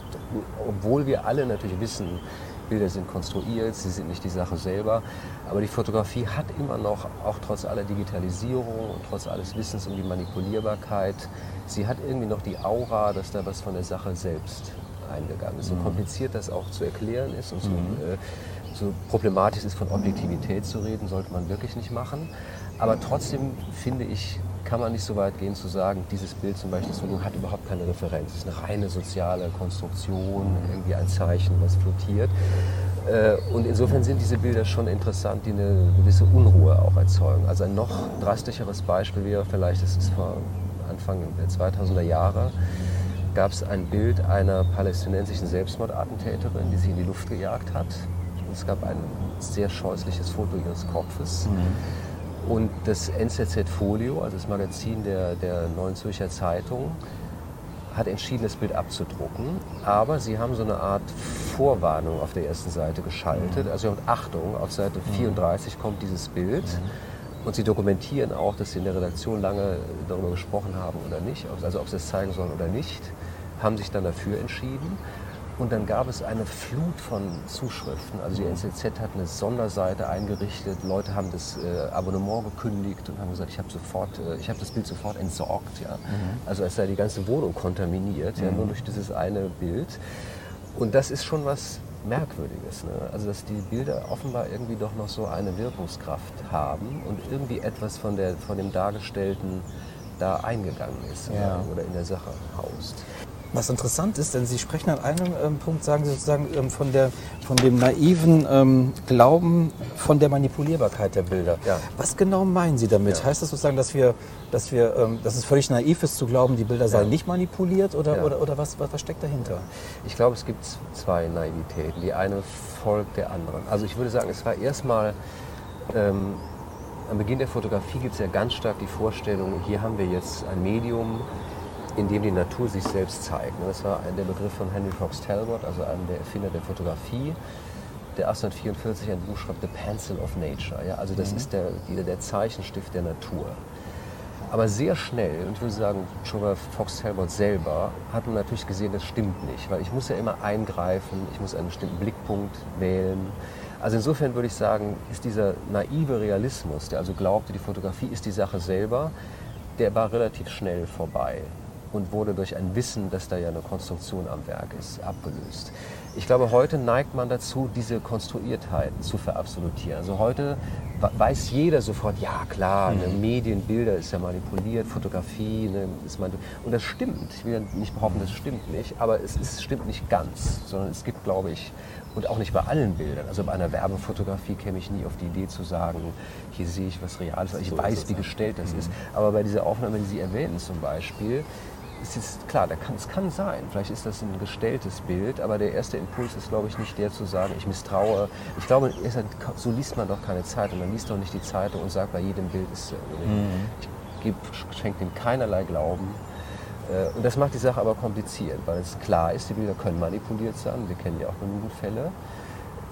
obwohl wir alle natürlich wissen, Bilder sind konstruiert, sie sind nicht die Sache selber. Aber die Fotografie hat immer noch, auch trotz aller Digitalisierung und trotz alles Wissens um die Manipulierbarkeit, sie hat irgendwie noch die Aura, dass da was von der Sache selbst eingegangen ist. So Mhm. kompliziert das auch zu erklären ist und so, äh, so problematisch ist, von Objektivität zu reden, sollte man wirklich nicht machen. Aber trotzdem finde ich, kann man nicht so weit gehen zu sagen, dieses Bild zum Beispiel hat überhaupt keine Referenz. Es ist eine reine soziale Konstruktion, irgendwie ein Zeichen, was flotiert. Äh, Und insofern sind diese Bilder schon interessant, die eine gewisse Unruhe auch erzeugen. Also ein noch drastischeres Beispiel wäre vielleicht, das ist vor Anfang der 2000er Jahre, gab es ein Bild einer palästinensischen Selbstmordattentäterin, die sie in die Luft gejagt hat. Und es gab ein sehr scheußliches Foto ihres Kopfes. Und das NZZ Folio, also das Magazin der, der Neuen Zürcher Zeitung, hat entschieden, das Bild abzudrucken. Aber sie haben so eine Art Vorwarnung auf der ersten Seite geschaltet. Also und Achtung, auf Seite 34 kommt dieses Bild. Und sie dokumentieren auch, dass sie in der Redaktion lange darüber gesprochen haben oder nicht, also ob sie es zeigen sollen oder nicht, haben sich dann dafür entschieden. Und dann gab es eine Flut von Zuschriften. Also die NZZ hat eine Sonderseite eingerichtet. Leute haben das äh, Abonnement gekündigt und haben gesagt, ich habe sofort, äh, ich habe das Bild sofort entsorgt. Ja. Also als sei die ganze Wohnung kontaminiert, ja, nur durch dieses eine Bild. Und das ist schon was Merkwürdiges. Ne? Also dass die Bilder offenbar irgendwie doch noch so eine Wirkungskraft haben und irgendwie etwas von, der, von dem Dargestellten da eingegangen ist Ja. oder in der Sache haust. Was interessant ist, denn Sie sprechen an einem ähm, Punkt, sagen Sie sozusagen ähm, von, der, von dem naiven ähm, Glauben von der Manipulierbarkeit der Bilder. Ja. Was genau meinen Sie damit? Ja. Heißt das sozusagen, dass, wir, dass, wir, ähm, dass es völlig naiv ist zu glauben, die Bilder seien Ja. nicht manipuliert oder, oder, oder was, was, was steckt dahinter? Ich glaube, es gibt zwei Naivitäten. Die eine folgt der anderen. Also ich würde sagen, es war erstmal ähm, am Beginn der Fotografie gibt es ja ganz stark die Vorstellung, hier haben wir jetzt ein Medium, in dem die Natur sich selbst zeigt. ne? Das war ein- der Begriff von Henry Fox Talbot, also einem der Erfinder der Fotografie, der 1844 ein Buch schreibt, The Pencil of Nature. Ja? Also das ist der, der, der Zeichenstift der Natur. Aber sehr schnell, und ich würde sagen, schon bei Fox Talbot selber, hat man natürlich gesehen, das stimmt nicht. Weil ich muss ja immer eingreifen, ich muss einen bestimmten Blickpunkt wählen. Also insofern würde ich sagen, ist dieser naive Realismus, der also glaubte, die Fotografie ist die Sache selber, der war relativ schnell vorbei und wurde durch ein Wissen, dass da ja eine Konstruktion am Werk ist, abgelöst. Ich glaube, heute neigt man dazu, diese Konstruiertheit zu verabsolutieren. Also heute weiß jeder sofort, ja klar, ne, Medien, Bilder ist ja manipuliert, Fotografie ne, ist manipuliert. Und das stimmt. Ich will nicht behaupten, das stimmt nicht, aber es, ist, stimmt nicht ganz, sondern es gibt, glaube ich, und auch nicht bei allen Bildern. Also bei einer Werbefotografie käme ich nie auf die Idee zu sagen, hier sehe ich was Reales, weil ich So weiß, wie gestellt das ist. Aber bei dieser Aufnahme, die Sie erwähnen zum Beispiel, ist jetzt klar, da kann, es kann sein, vielleicht ist das ein gestelltes Bild, aber der erste Impuls ist, glaube ich, nicht der zu sagen, ich misstraue. Ich glaube, so liest man doch keine Zeitung. Man liest doch nicht die Zeitung und sagt, bei jedem Bild ist so. Ich gebe, schenke dem keinerlei Glauben. Äh, Und das macht die Sache aber kompliziert, weil es klar ist, die Bilder können manipuliert sein. Wir kennen ja auch genügend Fälle.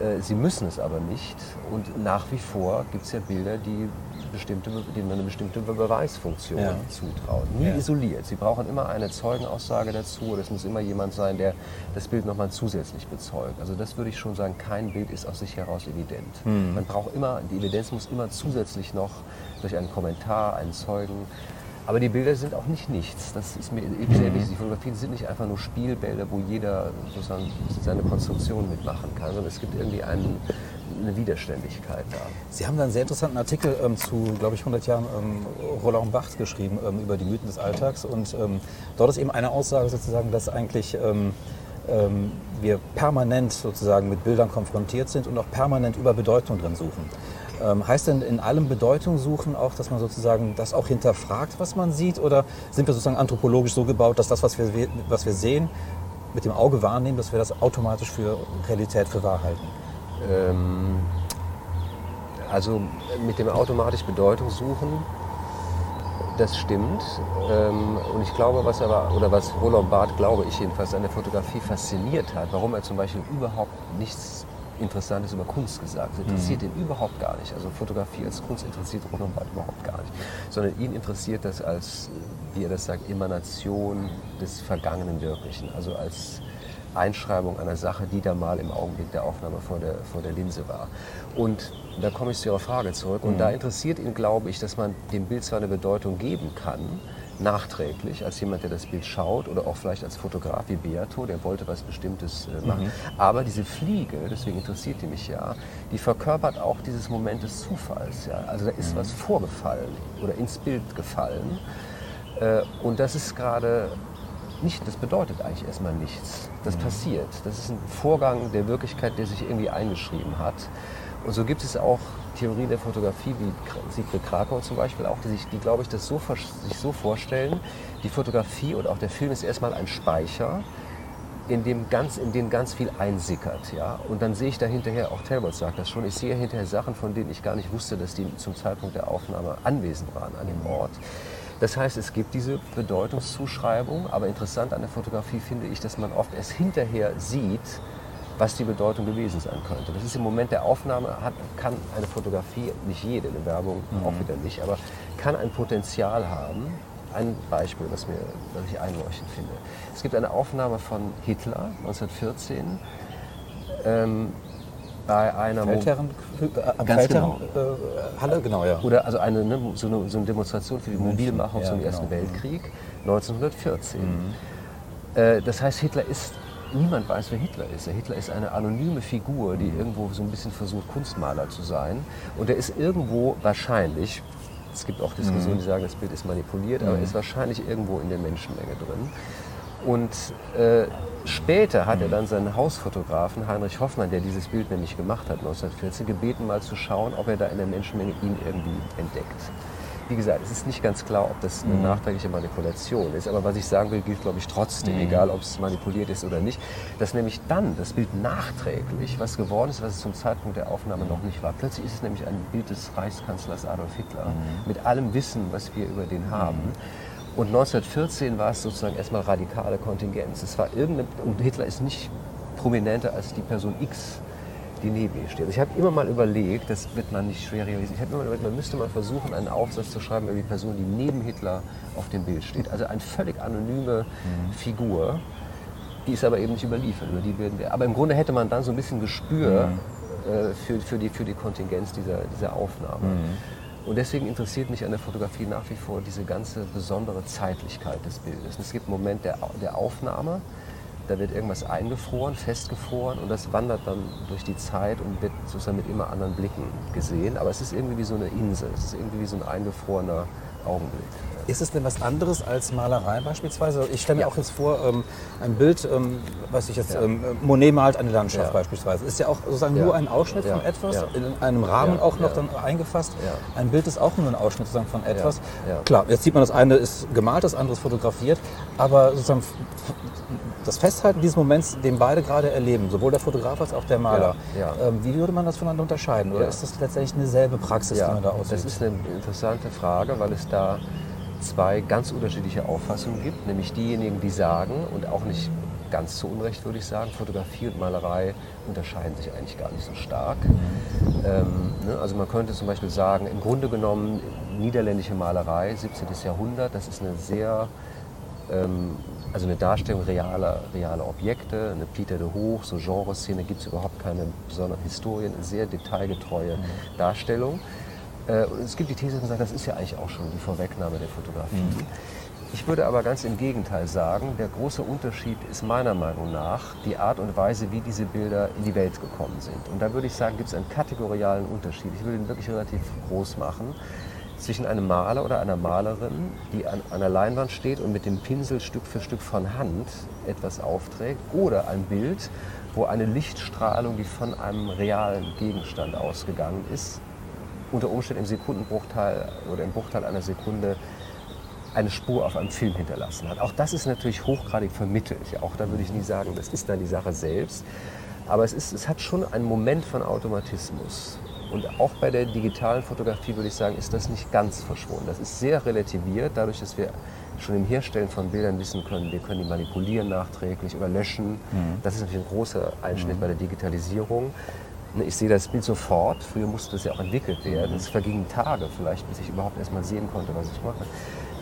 Äh, Sie müssen es aber nicht. Und nach wie vor gibt es ja Bilder, die bestimmte, denen man eine bestimmte Beweisfunktion Ja. zutraut. Nie Ja. isoliert. Sie brauchen immer eine Zeugenaussage dazu oder es muss immer jemand sein, der das Bild nochmal zusätzlich bezeugt. Also das würde ich schon sagen, kein Bild ist aus sich heraus evident. Hm. Man braucht immer, die Evidenz muss immer zusätzlich noch durch einen Kommentar, einen Zeugen. Aber die Bilder sind auch nicht nichts. Das ist mir eben sehr wichtig. Die Fotografien sind nicht einfach nur Spielbälder, wo jeder sozusagen seine Konstruktion mitmachen kann, sondern es gibt irgendwie einen, eine Widerständigkeit da. Sie haben da einen sehr interessanten Artikel ähm, zu, glaube ich, 100 Jahren ähm, Roland Barthes geschrieben ähm, über die Mythen des Alltags. Und ähm, dort ist eben eine Aussage sozusagen, dass eigentlich ähm, ähm, wir permanent sozusagen mit Bildern konfrontiert sind und auch permanent über Bedeutung drin suchen. Heißt denn in allem Bedeutung suchen auch, dass man sozusagen das auch hinterfragt, was man sieht? Oder sind wir sozusagen anthropologisch so gebaut, dass das, was wir, was wir sehen, mit dem Auge wahrnehmen, dass wir das automatisch für Realität, für wahr halten? Ähm, also mit dem automatisch Bedeutung suchen, das stimmt. Ähm, und ich glaube, was aber, oder was Roland Barth, glaube ich jedenfalls, an der Fotografie fasziniert hat, warum er zum Beispiel überhaupt nichts Interessantes über Kunst gesagt hat. Interessiert ihn überhaupt gar nicht. Also Fotografie als Kunst interessiert Roland Barth überhaupt gar nicht. Sondern ihn interessiert das als, wie er das sagt, Emanation des vergangenen Wirklichen. Also als Einschreibung einer Sache, die da mal im Augenblick der Aufnahme vor der, vor der Linse war. Und da komme ich zu Ihrer Frage zurück. Und da interessiert ihn, glaube ich, dass man dem Bild zwar eine Bedeutung geben kann, nachträglich, als jemand, der das Bild schaut oder auch vielleicht als Fotograf wie Beato, der wollte was Bestimmtes äh, machen. Aber diese Fliege, deswegen interessiert die mich ja, die verkörpert auch dieses Moment des Zufalls. Ja? Also da ist was vorgefallen oder ins Bild gefallen. Äh, und das ist gerade nicht, das bedeutet eigentlich erstmal nichts. Das passiert. Das ist ein Vorgang der Wirklichkeit, der sich irgendwie eingeschrieben hat. Und so gibt es auch Theorien der Fotografie, wie Sigrid Krakau zum Beispiel auch, die sich, die glaube ich, das so, sich so vorstellen, die Fotografie und auch der Film ist erstmal ein Speicher, in dem ganz, in den ganz viel einsickert. Ja? Und dann sehe ich da hinterher, auch Talbot sagt das schon, ich sehe hinterher Sachen, von denen ich gar nicht wusste, dass die zum Zeitpunkt der Aufnahme anwesend waren an dem Ort. Das heißt, es gibt diese Bedeutungszuschreibung, aber interessant an der Fotografie finde ich, dass man oft erst hinterher sieht, was die Bedeutung gewesen sein könnte. Das ist im Moment der Aufnahme, hat, kann eine Fotografie, nicht jede, eine Werbung auch wieder nicht, aber kann ein Potenzial haben. Ein Beispiel, was, mir, was ich einleuchtend finde. Es gibt eine Aufnahme von Hitler 1914 ähm, bei einer Feldherren, äh, am Ganz Feldherren, äh, Halle, genau, ja. oder also eine, ne, so, eine, so eine Demonstration für die Mobilmachung ja, zum genau. Ersten Weltkrieg 1914. Äh, das heißt, Hitler ist, niemand weiß, wer Hitler ist. Der Hitler ist eine anonyme Figur, die irgendwo so ein bisschen versucht, Kunstmaler zu sein. Und er ist irgendwo wahrscheinlich, es gibt auch Diskussionen, die sagen, das Bild ist manipuliert, aber er ist wahrscheinlich irgendwo in der Menschenmenge drin. Und äh, später hat er dann seinen Hausfotografen Heinrich Hoffmann, der dieses Bild nämlich gemacht hat 1914, gebeten mal zu schauen, ob er da in der Menschenmenge ihn irgendwie entdeckt. Wie gesagt, es ist nicht ganz klar, ob das eine nachträgliche Manipulation ist, aber was ich sagen will, gilt glaube ich trotzdem, egal ob es manipuliert ist oder nicht, dass nämlich dann das Bild nachträglich was geworden ist, was es zum Zeitpunkt der Aufnahme noch nicht war. Plötzlich ist es nämlich ein Bild des Reichskanzlers Adolf Hitler mit allem Wissen, was wir über den haben. Und 1914 war es sozusagen erstmal radikale Kontingenz. Es war irgendeine, und Hitler ist nicht prominenter als die Person X, die neben ihm steht. Ich habe immer mal überlegt, das wird man nicht schwer realisieren, ich habe immer mal überlegt, man müsste mal versuchen, einen Aufsatz zu schreiben über die Person, die neben Hitler auf dem Bild steht. Also eine völlig anonyme Figur, die ist aber eben nicht überliefert. Über die werden wir, aber im Grunde hätte man dann so ein bisschen Gespür äh, für, für, die, für die Kontingenz dieser, dieser Aufnahme. Und deswegen interessiert mich an der Fotografie nach wie vor diese ganze besondere Zeitlichkeit des Bildes. Es gibt einen Moment der, der Aufnahme, da wird irgendwas eingefroren, festgefroren und das wandert dann durch die Zeit und wird sozusagen mit immer anderen Blicken gesehen. Aber es ist irgendwie wie so eine Insel, es ist irgendwie wie so ein eingefrorener Augenblick. Ist es denn was anderes als Malerei beispielsweise? Ich stelle mir Ja. auch jetzt vor, ähm, ein Bild, ähm, was ich jetzt, Ja. ähm, Monet malt eine Landschaft Ja. beispielsweise. Ist ja auch sozusagen nur ein Ausschnitt von etwas, in einem Rahmen auch noch dann eingefasst. Ein Bild ist auch nur ein Ausschnitt sozusagen von etwas. Klar, jetzt sieht man, das eine ist gemalt, das andere ist fotografiert, aber sozusagen das Festhalten dieses Moments, den beide gerade erleben, sowohl der Fotograf als auch der Maler. Ähm, wie würde man das voneinander unterscheiden? Oder ist das letztendlich eine selbe Praxis, die man da ausübt? das ist eine interessante Frage, weil es da zwei ganz unterschiedliche Auffassungen gibt, nämlich diejenigen, die sagen, und auch nicht ganz zu Unrecht würde ich sagen, Fotografie und Malerei unterscheiden sich eigentlich gar nicht so stark. Ähm, ne, also man könnte zum Beispiel sagen, im Grunde genommen niederländische Malerei, 17. Jahrhundert, das ist eine sehr ähm, also eine Darstellung realer, realer Objekte, eine Peter de Hoch, so Genreszene gibt es überhaupt keine besonderen Historien, eine sehr detailgetreue Darstellung. Äh, und es gibt die These, man sagt, das ist ja eigentlich auch schon die Vorwegnahme der Fotografie. Ich würde aber ganz im Gegenteil sagen, der große Unterschied ist meiner Meinung nach die Art und Weise, wie diese Bilder in die Welt gekommen sind. Und da würde ich sagen, gibt es einen kategorialen Unterschied. Ich will ihn wirklich relativ groß machen zwischen einem Maler oder einer Malerin, die an einer Leinwand steht und mit dem Pinsel Stück für Stück von Hand etwas aufträgt, oder ein Bild, wo eine Lichtstrahlung, die von einem realen Gegenstand ausgegangen ist, unter Umständen im Sekundenbruchteil oder im Bruchteil einer Sekunde eine Spur auf einem Film hinterlassen hat. Auch das ist natürlich hochgradig vermittelt. Auch da würde ich nie sagen, das ist dann die Sache selbst. Aber es, ist, es hat schon einen Moment von Automatismus. Und auch bei der digitalen Fotografie würde ich sagen, ist das nicht ganz verschwunden. Das ist sehr relativiert, dadurch, dass wir schon im Herstellen von Bildern wissen können, wir können die manipulieren nachträglich oder löschen. Das ist natürlich ein großer Einschnitt bei der Digitalisierung. Ich sehe das Bild sofort. Früher musste das ja auch entwickelt werden. Es vergingen Tage vielleicht, bis ich überhaupt erst mal sehen konnte, was ich mache.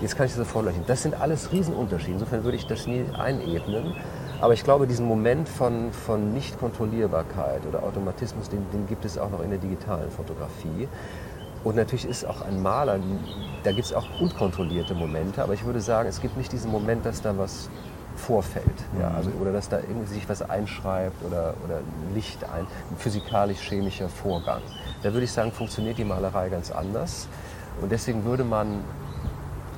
Jetzt kann ich das sofort löschen. Das sind alles Riesenunterschiede. Insofern würde ich das nie einebnen. Aber ich glaube, diesen Moment von, von Nichtkontrollierbarkeit oder Automatismus, den, den gibt es auch noch in der digitalen Fotografie. Und natürlich ist auch ein Maler, da gibt es auch unkontrollierte Momente, aber ich würde sagen, es gibt nicht diesen Moment, dass da was vorfällt. Ja, mhm. also, oder dass da irgendwie sich was einschreibt oder, oder Licht ein, ein physikalisch-chemischer Vorgang. Da würde ich sagen, funktioniert die Malerei ganz anders. Und deswegen würde man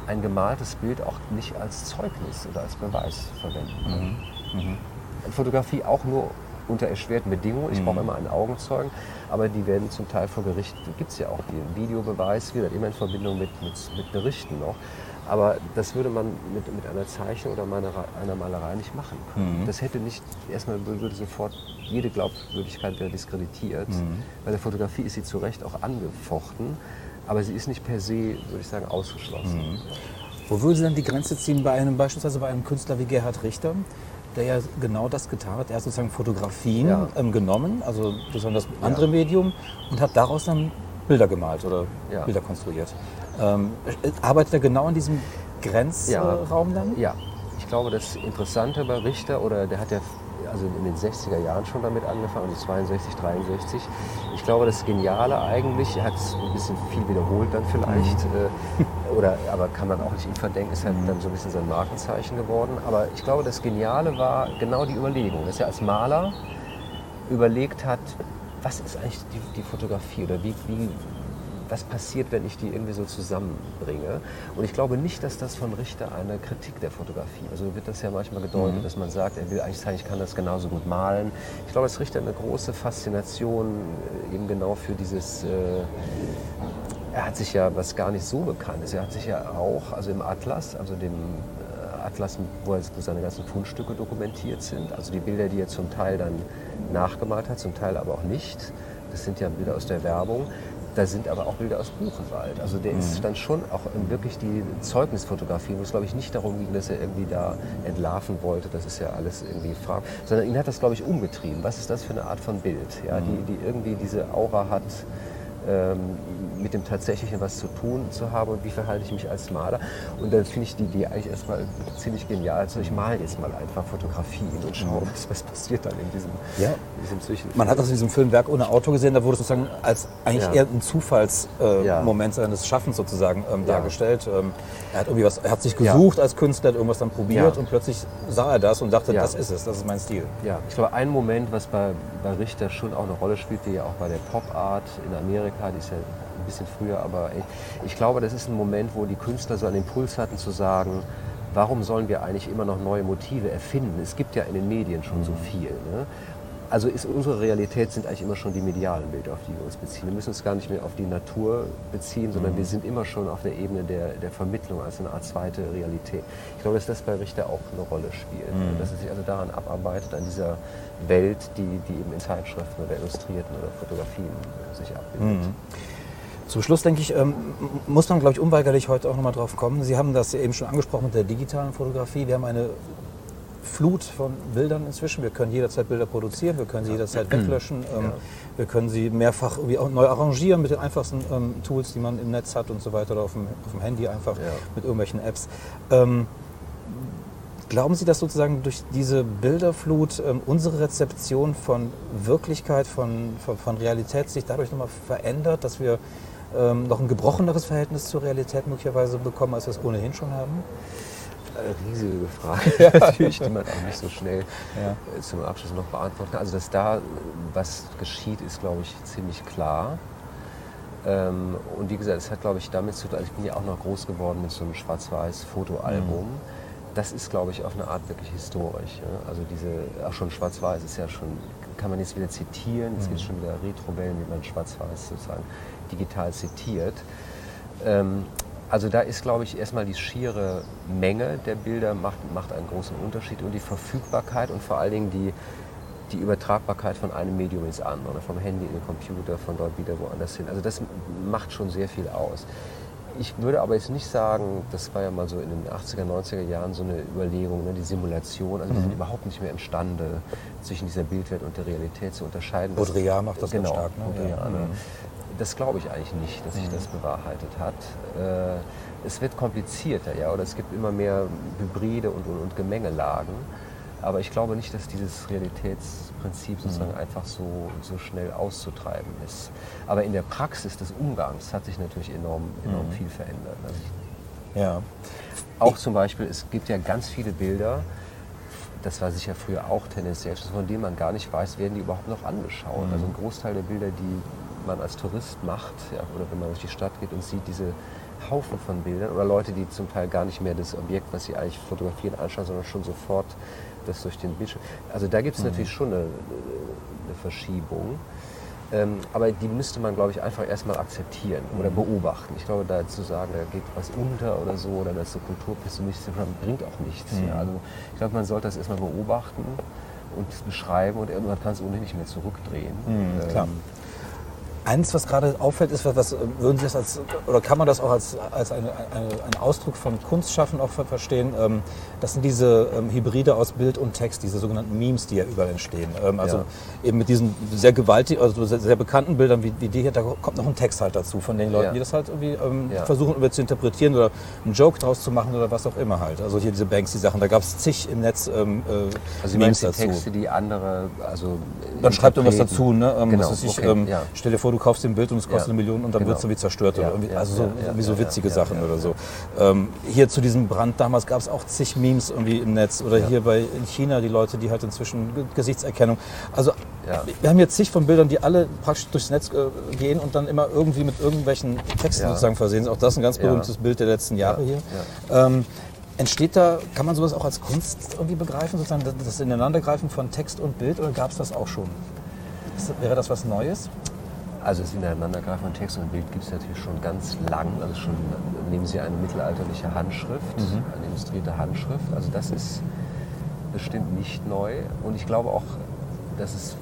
ein gemaltes Bild auch nicht als Zeugnis oder als Beweis verwenden. Mhm. Mhm. Fotografie auch nur unter erschwerten Bedingungen. Ich mhm. brauche immer einen Augenzeugen, aber die werden zum Teil vor Gericht, gibt es ja auch den Videobeweis, wieder immer in Verbindung mit, mit, mit, Berichten noch. Aber das würde man mit, mit einer Zeichnung oder meiner, einer Malerei nicht machen können. Mhm. Das hätte nicht, erstmal würde sofort jede Glaubwürdigkeit wäre diskreditiert. Mhm. Bei der Fotografie ist sie zu Recht auch angefochten, aber sie ist nicht per se, würde ich sagen, ausgeschlossen. Mhm. Wo würde Sie dann die Grenze ziehen bei einem, beispielsweise bei einem Künstler wie Gerhard Richter, der ja genau das getan hat. Er hat sozusagen Fotografien ja. ähm, genommen, also sozusagen das andere ja. Medium, und hat daraus dann Bilder gemalt oder ja. Bilder konstruiert. Ähm, arbeitet er genau in diesem Grenzraum dann? Ja, ich glaube, das Interessante bei Richter, oder der hat ja also in den 60er Jahren schon damit angefangen, also 62, 63. Ich glaube, das Geniale eigentlich, er hat es ein bisschen viel wiederholt dann vielleicht, mhm. äh, oder, aber kann man auch nicht ihm verdenken, ist halt mhm. dann so ein bisschen sein Markenzeichen geworden. Aber ich glaube, das Geniale war genau die Überlegung, dass er als Maler überlegt hat, was ist eigentlich die, die Fotografie oder wie, wie, was passiert, wenn ich die irgendwie so zusammenbringe. Und ich glaube nicht, dass das von Richter eine Kritik der Fotografie, also wird das ja manchmal gedeutet, mhm. dass man sagt, er will eigentlich sagen, ich kann das genauso gut malen. Ich glaube, dass Richter eine große Faszination äh, eben genau für dieses, äh, er hat sich ja, was gar nicht so bekannt ist, er hat sich ja auch, also im Atlas, also dem äh, Atlas, wo seine ganzen Fundstücke dokumentiert sind, also die Bilder, die er zum Teil dann nachgemalt hat, zum Teil aber auch nicht. Das sind ja Bilder aus der Werbung. Da sind aber auch Bilder aus Buchenwald. Also der mhm. ist dann schon auch wirklich die Zeugnisfotografie, wo es glaube ich nicht darum ging, dass er irgendwie da entlarven wollte, das ist ja alles irgendwie fraglich, sondern ihn hat das glaube ich umgetrieben. Was ist das für eine Art von Bild, ja, mhm. die, die irgendwie diese Aura hat, mit dem Tatsächlichen was zu tun zu haben und wie verhalte ich mich als Maler. Und dann finde ich die Idee eigentlich erstmal ziemlich genial. Also ich male jetzt mal einfach Fotografien und schaue, was, was passiert dann in diesem, ja. diesem Zwischen. Man hat das in diesem Film Werk ohne Auto gesehen, da wurde es sozusagen als eigentlich ja. eher ein Zufallsmoment äh, ja. seines Schaffens sozusagen ähm, dargestellt. Ähm, er hat irgendwie was, er hat sich gesucht als Künstler, hat irgendwas dann probiert und plötzlich sah er das und dachte, das ist es, das ist mein Stil. Ja, ich glaube, ein Moment, was bei, bei Richter schon auch eine Rolle spielt, wie ja auch bei der Pop Art in Amerika, die ist ja ein bisschen früher, aber ich, ich glaube, das ist ein Moment, wo die Künstler so einen Impuls hatten zu sagen, warum sollen wir eigentlich immer noch neue Motive erfinden? Es gibt ja in den Medien schon so viel. Ne? Also ist unsere Realität sind eigentlich immer schon die medialen Bilder, auf die wir uns beziehen. Wir müssen uns gar nicht mehr auf die Natur beziehen, sondern mhm. wir sind immer schon auf der Ebene der, der Vermittlung als eine Art zweite Realität. Ich glaube, dass das bei Richter auch eine Rolle spielt. Mhm. Dass er sich also daran abarbeitet, an dieser Welt, die, die eben in Zeitschriften oder Illustrierten oder Fotografien sich abbildet. Mhm. Zum Schluss, denke ich, ähm, muss man, glaube ich, unweigerlich heute auch nochmal drauf kommen. Sie haben das eben schon angesprochen mit der digitalen Fotografie. Wir haben eine Flut von Bildern inzwischen. Wir können jederzeit Bilder produzieren, wir können sie jederzeit weglöschen, ähm, ja. wir können sie mehrfach neu arrangieren mit den einfachsten ähm, Tools, die man im Netz hat und so weiter oder auf dem, auf dem Handy einfach ja. mit irgendwelchen Apps. Ähm, glauben Sie, dass sozusagen durch diese Bilderflut ähm, unsere Rezeption von Wirklichkeit, von, von, von Realität sich dadurch nochmal verändert, dass wir ähm, noch ein gebrocheneres Verhältnis zur Realität möglicherweise bekommen, als wir es ohnehin schon haben? Riesige Frage, ja. natürlich, die man auch nicht so schnell ja. Äh, zum Abschluss noch beantworten kann. Also, dass da was geschieht, ist, glaube ich, ziemlich klar. Ähm, und wie gesagt, es hat, glaube ich, damit zu tun, also ich bin ja auch noch groß geworden mit so einem Schwarz-Weiß-Fotoalbum. Mhm. Das ist, glaube ich, auf eine Art wirklich historisch. Ja? Also diese, auch schon Schwarz-Weiß ist ja schon, kann man jetzt wieder zitieren, es mhm. gibt schon wieder Retro-Wellen, wie man Schwarz-Weiß sozusagen digital zitiert. Ähm, also da ist, glaube ich, erstmal die schiere Menge der Bilder macht, macht einen großen Unterschied und die Verfügbarkeit und vor allen Dingen die, die Übertragbarkeit von einem Medium ins andere, vom Handy in den Computer, von dort wieder woanders hin. Also das macht schon sehr viel aus. Ich würde aber jetzt nicht sagen, das war ja mal so in den 80er, 90er Jahren so eine Überlegung, ne, die Simulation, also wir sind mhm. überhaupt nicht mehr imstande, zwischen dieser Bildwelt und der Realität zu unterscheiden. Baudrillard macht das genau, stark. Ne? Baudrillard, ja. ne? Mhm das glaube ich eigentlich nicht, dass sich das mhm. bewahrheitet hat. Äh, es wird komplizierter, ja, oder es gibt immer mehr Hybride und, und, und Gemengelagen. Aber ich glaube nicht, dass dieses Realitätsprinzip sozusagen einfach so, so schnell auszutreiben ist. Aber in der Praxis des Umgangs hat sich natürlich enorm, enorm viel verändert. Also ich, Ja. auch zum Beispiel, es gibt ja ganz viele Bilder, das war sicher früher auch tendenziell, von denen man gar nicht weiß, werden die überhaupt noch angeschaut. Also ein Großteil der Bilder, die man als Tourist macht, ja, oder wenn man durch die Stadt geht und sieht diese Haufen von Bildern, oder Leute, die zum Teil gar nicht mehr das Objekt, was sie eigentlich fotografieren, anschauen, sondern schon sofort das durch den Bildschirm. Also da gibt es natürlich schon eine, eine Verschiebung. Ähm, aber die müsste man, glaube ich, einfach erstmal akzeptieren oder beobachten. Ich glaube, da zu sagen, da geht was unter oder so, oder das ist so kulturpessimistisch, bringt auch nichts. Ja, also ich glaube, man sollte das erstmal beobachten und beschreiben und irgendwann kann es ohnehin nicht mehr zurückdrehen. Mhm, klar. Ähm, Eins, was gerade auffällt, ist, was, was würden Sie das als, oder kann man das auch als, als eine, eine, einen Ausdruck von Kunstschaffen auch ver- verstehen? Ähm, das sind diese ähm, Hybride aus Bild und Text, diese sogenannten Memes, die ja überall entstehen. Ähm, also Ja. eben mit diesen sehr gewaltigen, also sehr, sehr bekannten Bildern wie, wie die hier, da kommt noch ein Text halt dazu von den Leuten, Ja. die das halt irgendwie ähm, Ja. versuchen über zu interpretieren oder einen Joke draus zu machen oder was auch immer halt. Also hier diese Banksy-Sachen, da gab es zig im Netz ähm, äh, Also Memes die dazu. Texte, die andere, also Dann schreibt irgendwas dazu, ne? Ähm, Genau, ich, okay, ähm, ja. Stell dir vor, du kaufst ein Bild und es kostet eine Million und dann genau. wird es irgendwie zerstört. Oder irgendwie, also so, irgendwie so witzige Sachen oder so. Ähm, hier zu diesem Brand damals gab es auch zig Memes irgendwie im Netz. Oder hier bei in China die Leute, die halt inzwischen Ge- Gesichtserkennung. Also wir haben jetzt zig von Bildern, die alle praktisch durchs Netz äh, gehen und dann immer irgendwie mit irgendwelchen Texten sozusagen versehen sind. Auch das ist ein ganz berühmtes Bild der letzten Jahre Ja, hier. Ähm, Entsteht da, kann man sowas auch als Kunst irgendwie begreifen, sozusagen das- Ineinandergreifen von Text und Bild oder gab es das auch schon? Wäre das was Neues? Also das Ineinandergreifen von Text und Bild gibt es natürlich schon ganz lang. Also schon nehmen Sie eine mittelalterliche Handschrift, eine illustrierte Handschrift. Also das ist bestimmt nicht neu. Und ich glaube auch, dass es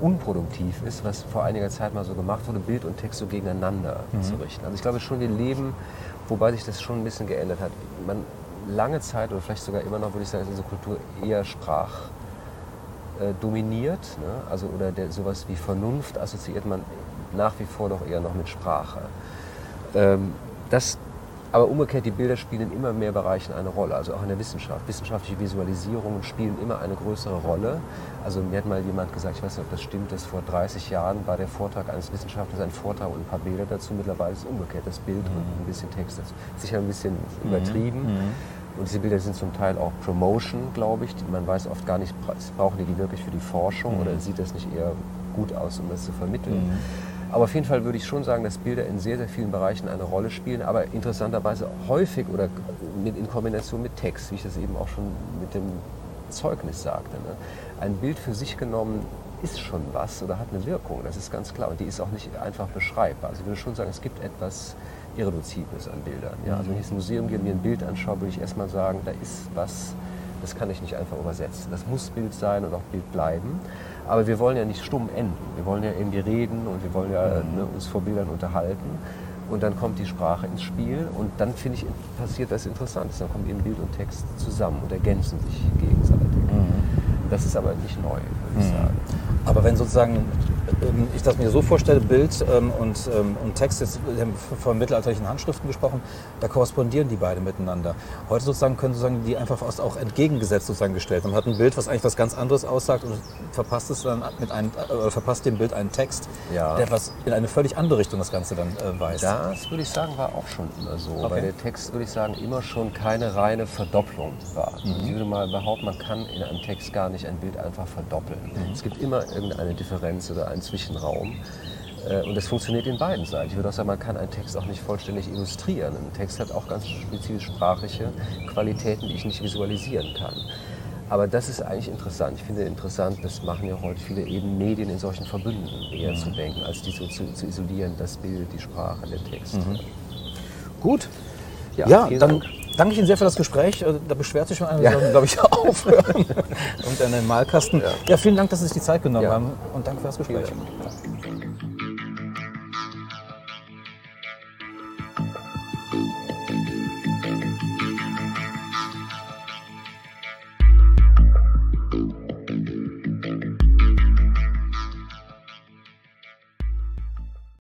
unproduktiv ist, was vor einiger Zeit mal so gemacht wurde, Bild und Text so gegeneinander zu richten. Also ich glaube schon, wir leben, wobei sich das schon ein bisschen geändert hat. Man, lange Zeit oder vielleicht sogar immer noch, würde ich sagen, ist unsere Kultur eher Sprach äh, dominiert. Ne? Also, oder der, sowas wie Vernunft assoziiert man nach wie vor doch eher noch mit Sprache. Ähm, das, aber umgekehrt, die Bilder spielen in immer mehr Bereichen eine Rolle, also auch in der Wissenschaft. Wissenschaftliche Visualisierungen spielen immer eine größere Rolle. Also mir hat mal jemand gesagt, ich weiß nicht, ob das stimmt, dass vor 30 Jahren war der Vortrag eines Wissenschaftlers ein Vortrag und ein paar Bilder dazu. Mittlerweile ist es umgekehrt, das Bild und ein bisschen Text dazu. Sicher ein bisschen übertrieben. Und diese Bilder sind zum Teil auch Promotion, glaube ich. Man weiß oft gar nicht, bra- brauchen die die wirklich für die Forschung oder sieht das nicht eher gut aus, um das zu vermitteln. Aber auf jeden Fall würde ich schon sagen, dass Bilder in sehr, sehr vielen Bereichen eine Rolle spielen, aber interessanterweise häufig oder in Kombination mit Text, wie ich das eben auch schon mit dem Zeugnis sagte. Ne? Ein Bild für sich genommen ist schon was oder hat eine Wirkung, das ist ganz klar. Und die ist auch nicht einfach beschreibbar. Also ich würde schon sagen, es gibt etwas Irreduzibles an Bildern. Ja? Also wenn ich ins Museum gehe und mir ein Bild anschaue, würde ich erstmal sagen, da ist was, das kann ich nicht einfach übersetzen. Das muss Bild sein und auch Bild bleiben. Aber wir wollen ja nicht stumm enden. Wir wollen ja irgendwie reden und wir wollen ja ne, uns vor Bildern unterhalten. Und dann kommt die Sprache ins Spiel und dann finde ich, passiert das Interessantes. Dann kommen eben Bild und Text zusammen und ergänzen sich gegenseitig. Das ist aber nicht neu, würde ich sagen. Aber wenn sozusagen ich das mir so vorstelle, Bild ähm, und, ähm, und Text, jetzt wir haben von mittelalterlichen Handschriften gesprochen, da korrespondieren die beide miteinander. Heute sozusagen können sozusagen die einfach auch entgegengesetzt sozusagen gestellt. Man hat ein Bild, was eigentlich was ganz anderes aussagt und verpasst es dann mit einem, äh, verpasst dem Bild einen Text, Ja. der was in eine völlig andere Richtung das Ganze dann äh, weist. Das würde ich sagen, war auch schon immer so. Okay. Weil der Text, würde ich sagen, immer schon keine reine Verdopplung war. Mhm. Ich würde mal behaupten, man kann in einem Text gar nicht ein Bild einfach verdoppeln. Mhm. Es gibt immer irgendeine Differenz oder einen Zwischenraum. Äh, Und das funktioniert in beiden Seiten. Ich würde auch sagen, man kann einen Text auch nicht vollständig illustrieren. Ein Text hat auch ganz spezifisch sprachliche Qualitäten, die ich nicht visualisieren kann. Aber das ist eigentlich interessant. Ich finde interessant, das machen ja heute viele eben Medien in solchen Verbünden eher zu denken, als die so zu, zu isolieren, das Bild, die Sprache, der Text. Gut. Ja, Ja, dann Dank. Danke ich Ihnen sehr für das Gespräch. Äh, Da beschwert sich schon einer, Ja. glaube ich, aufhören. Und dann den Malkasten. Ja. Ja. vielen Dank, dass Sie sich die Zeit genommen Ja. haben. Und danke für das Gespräch.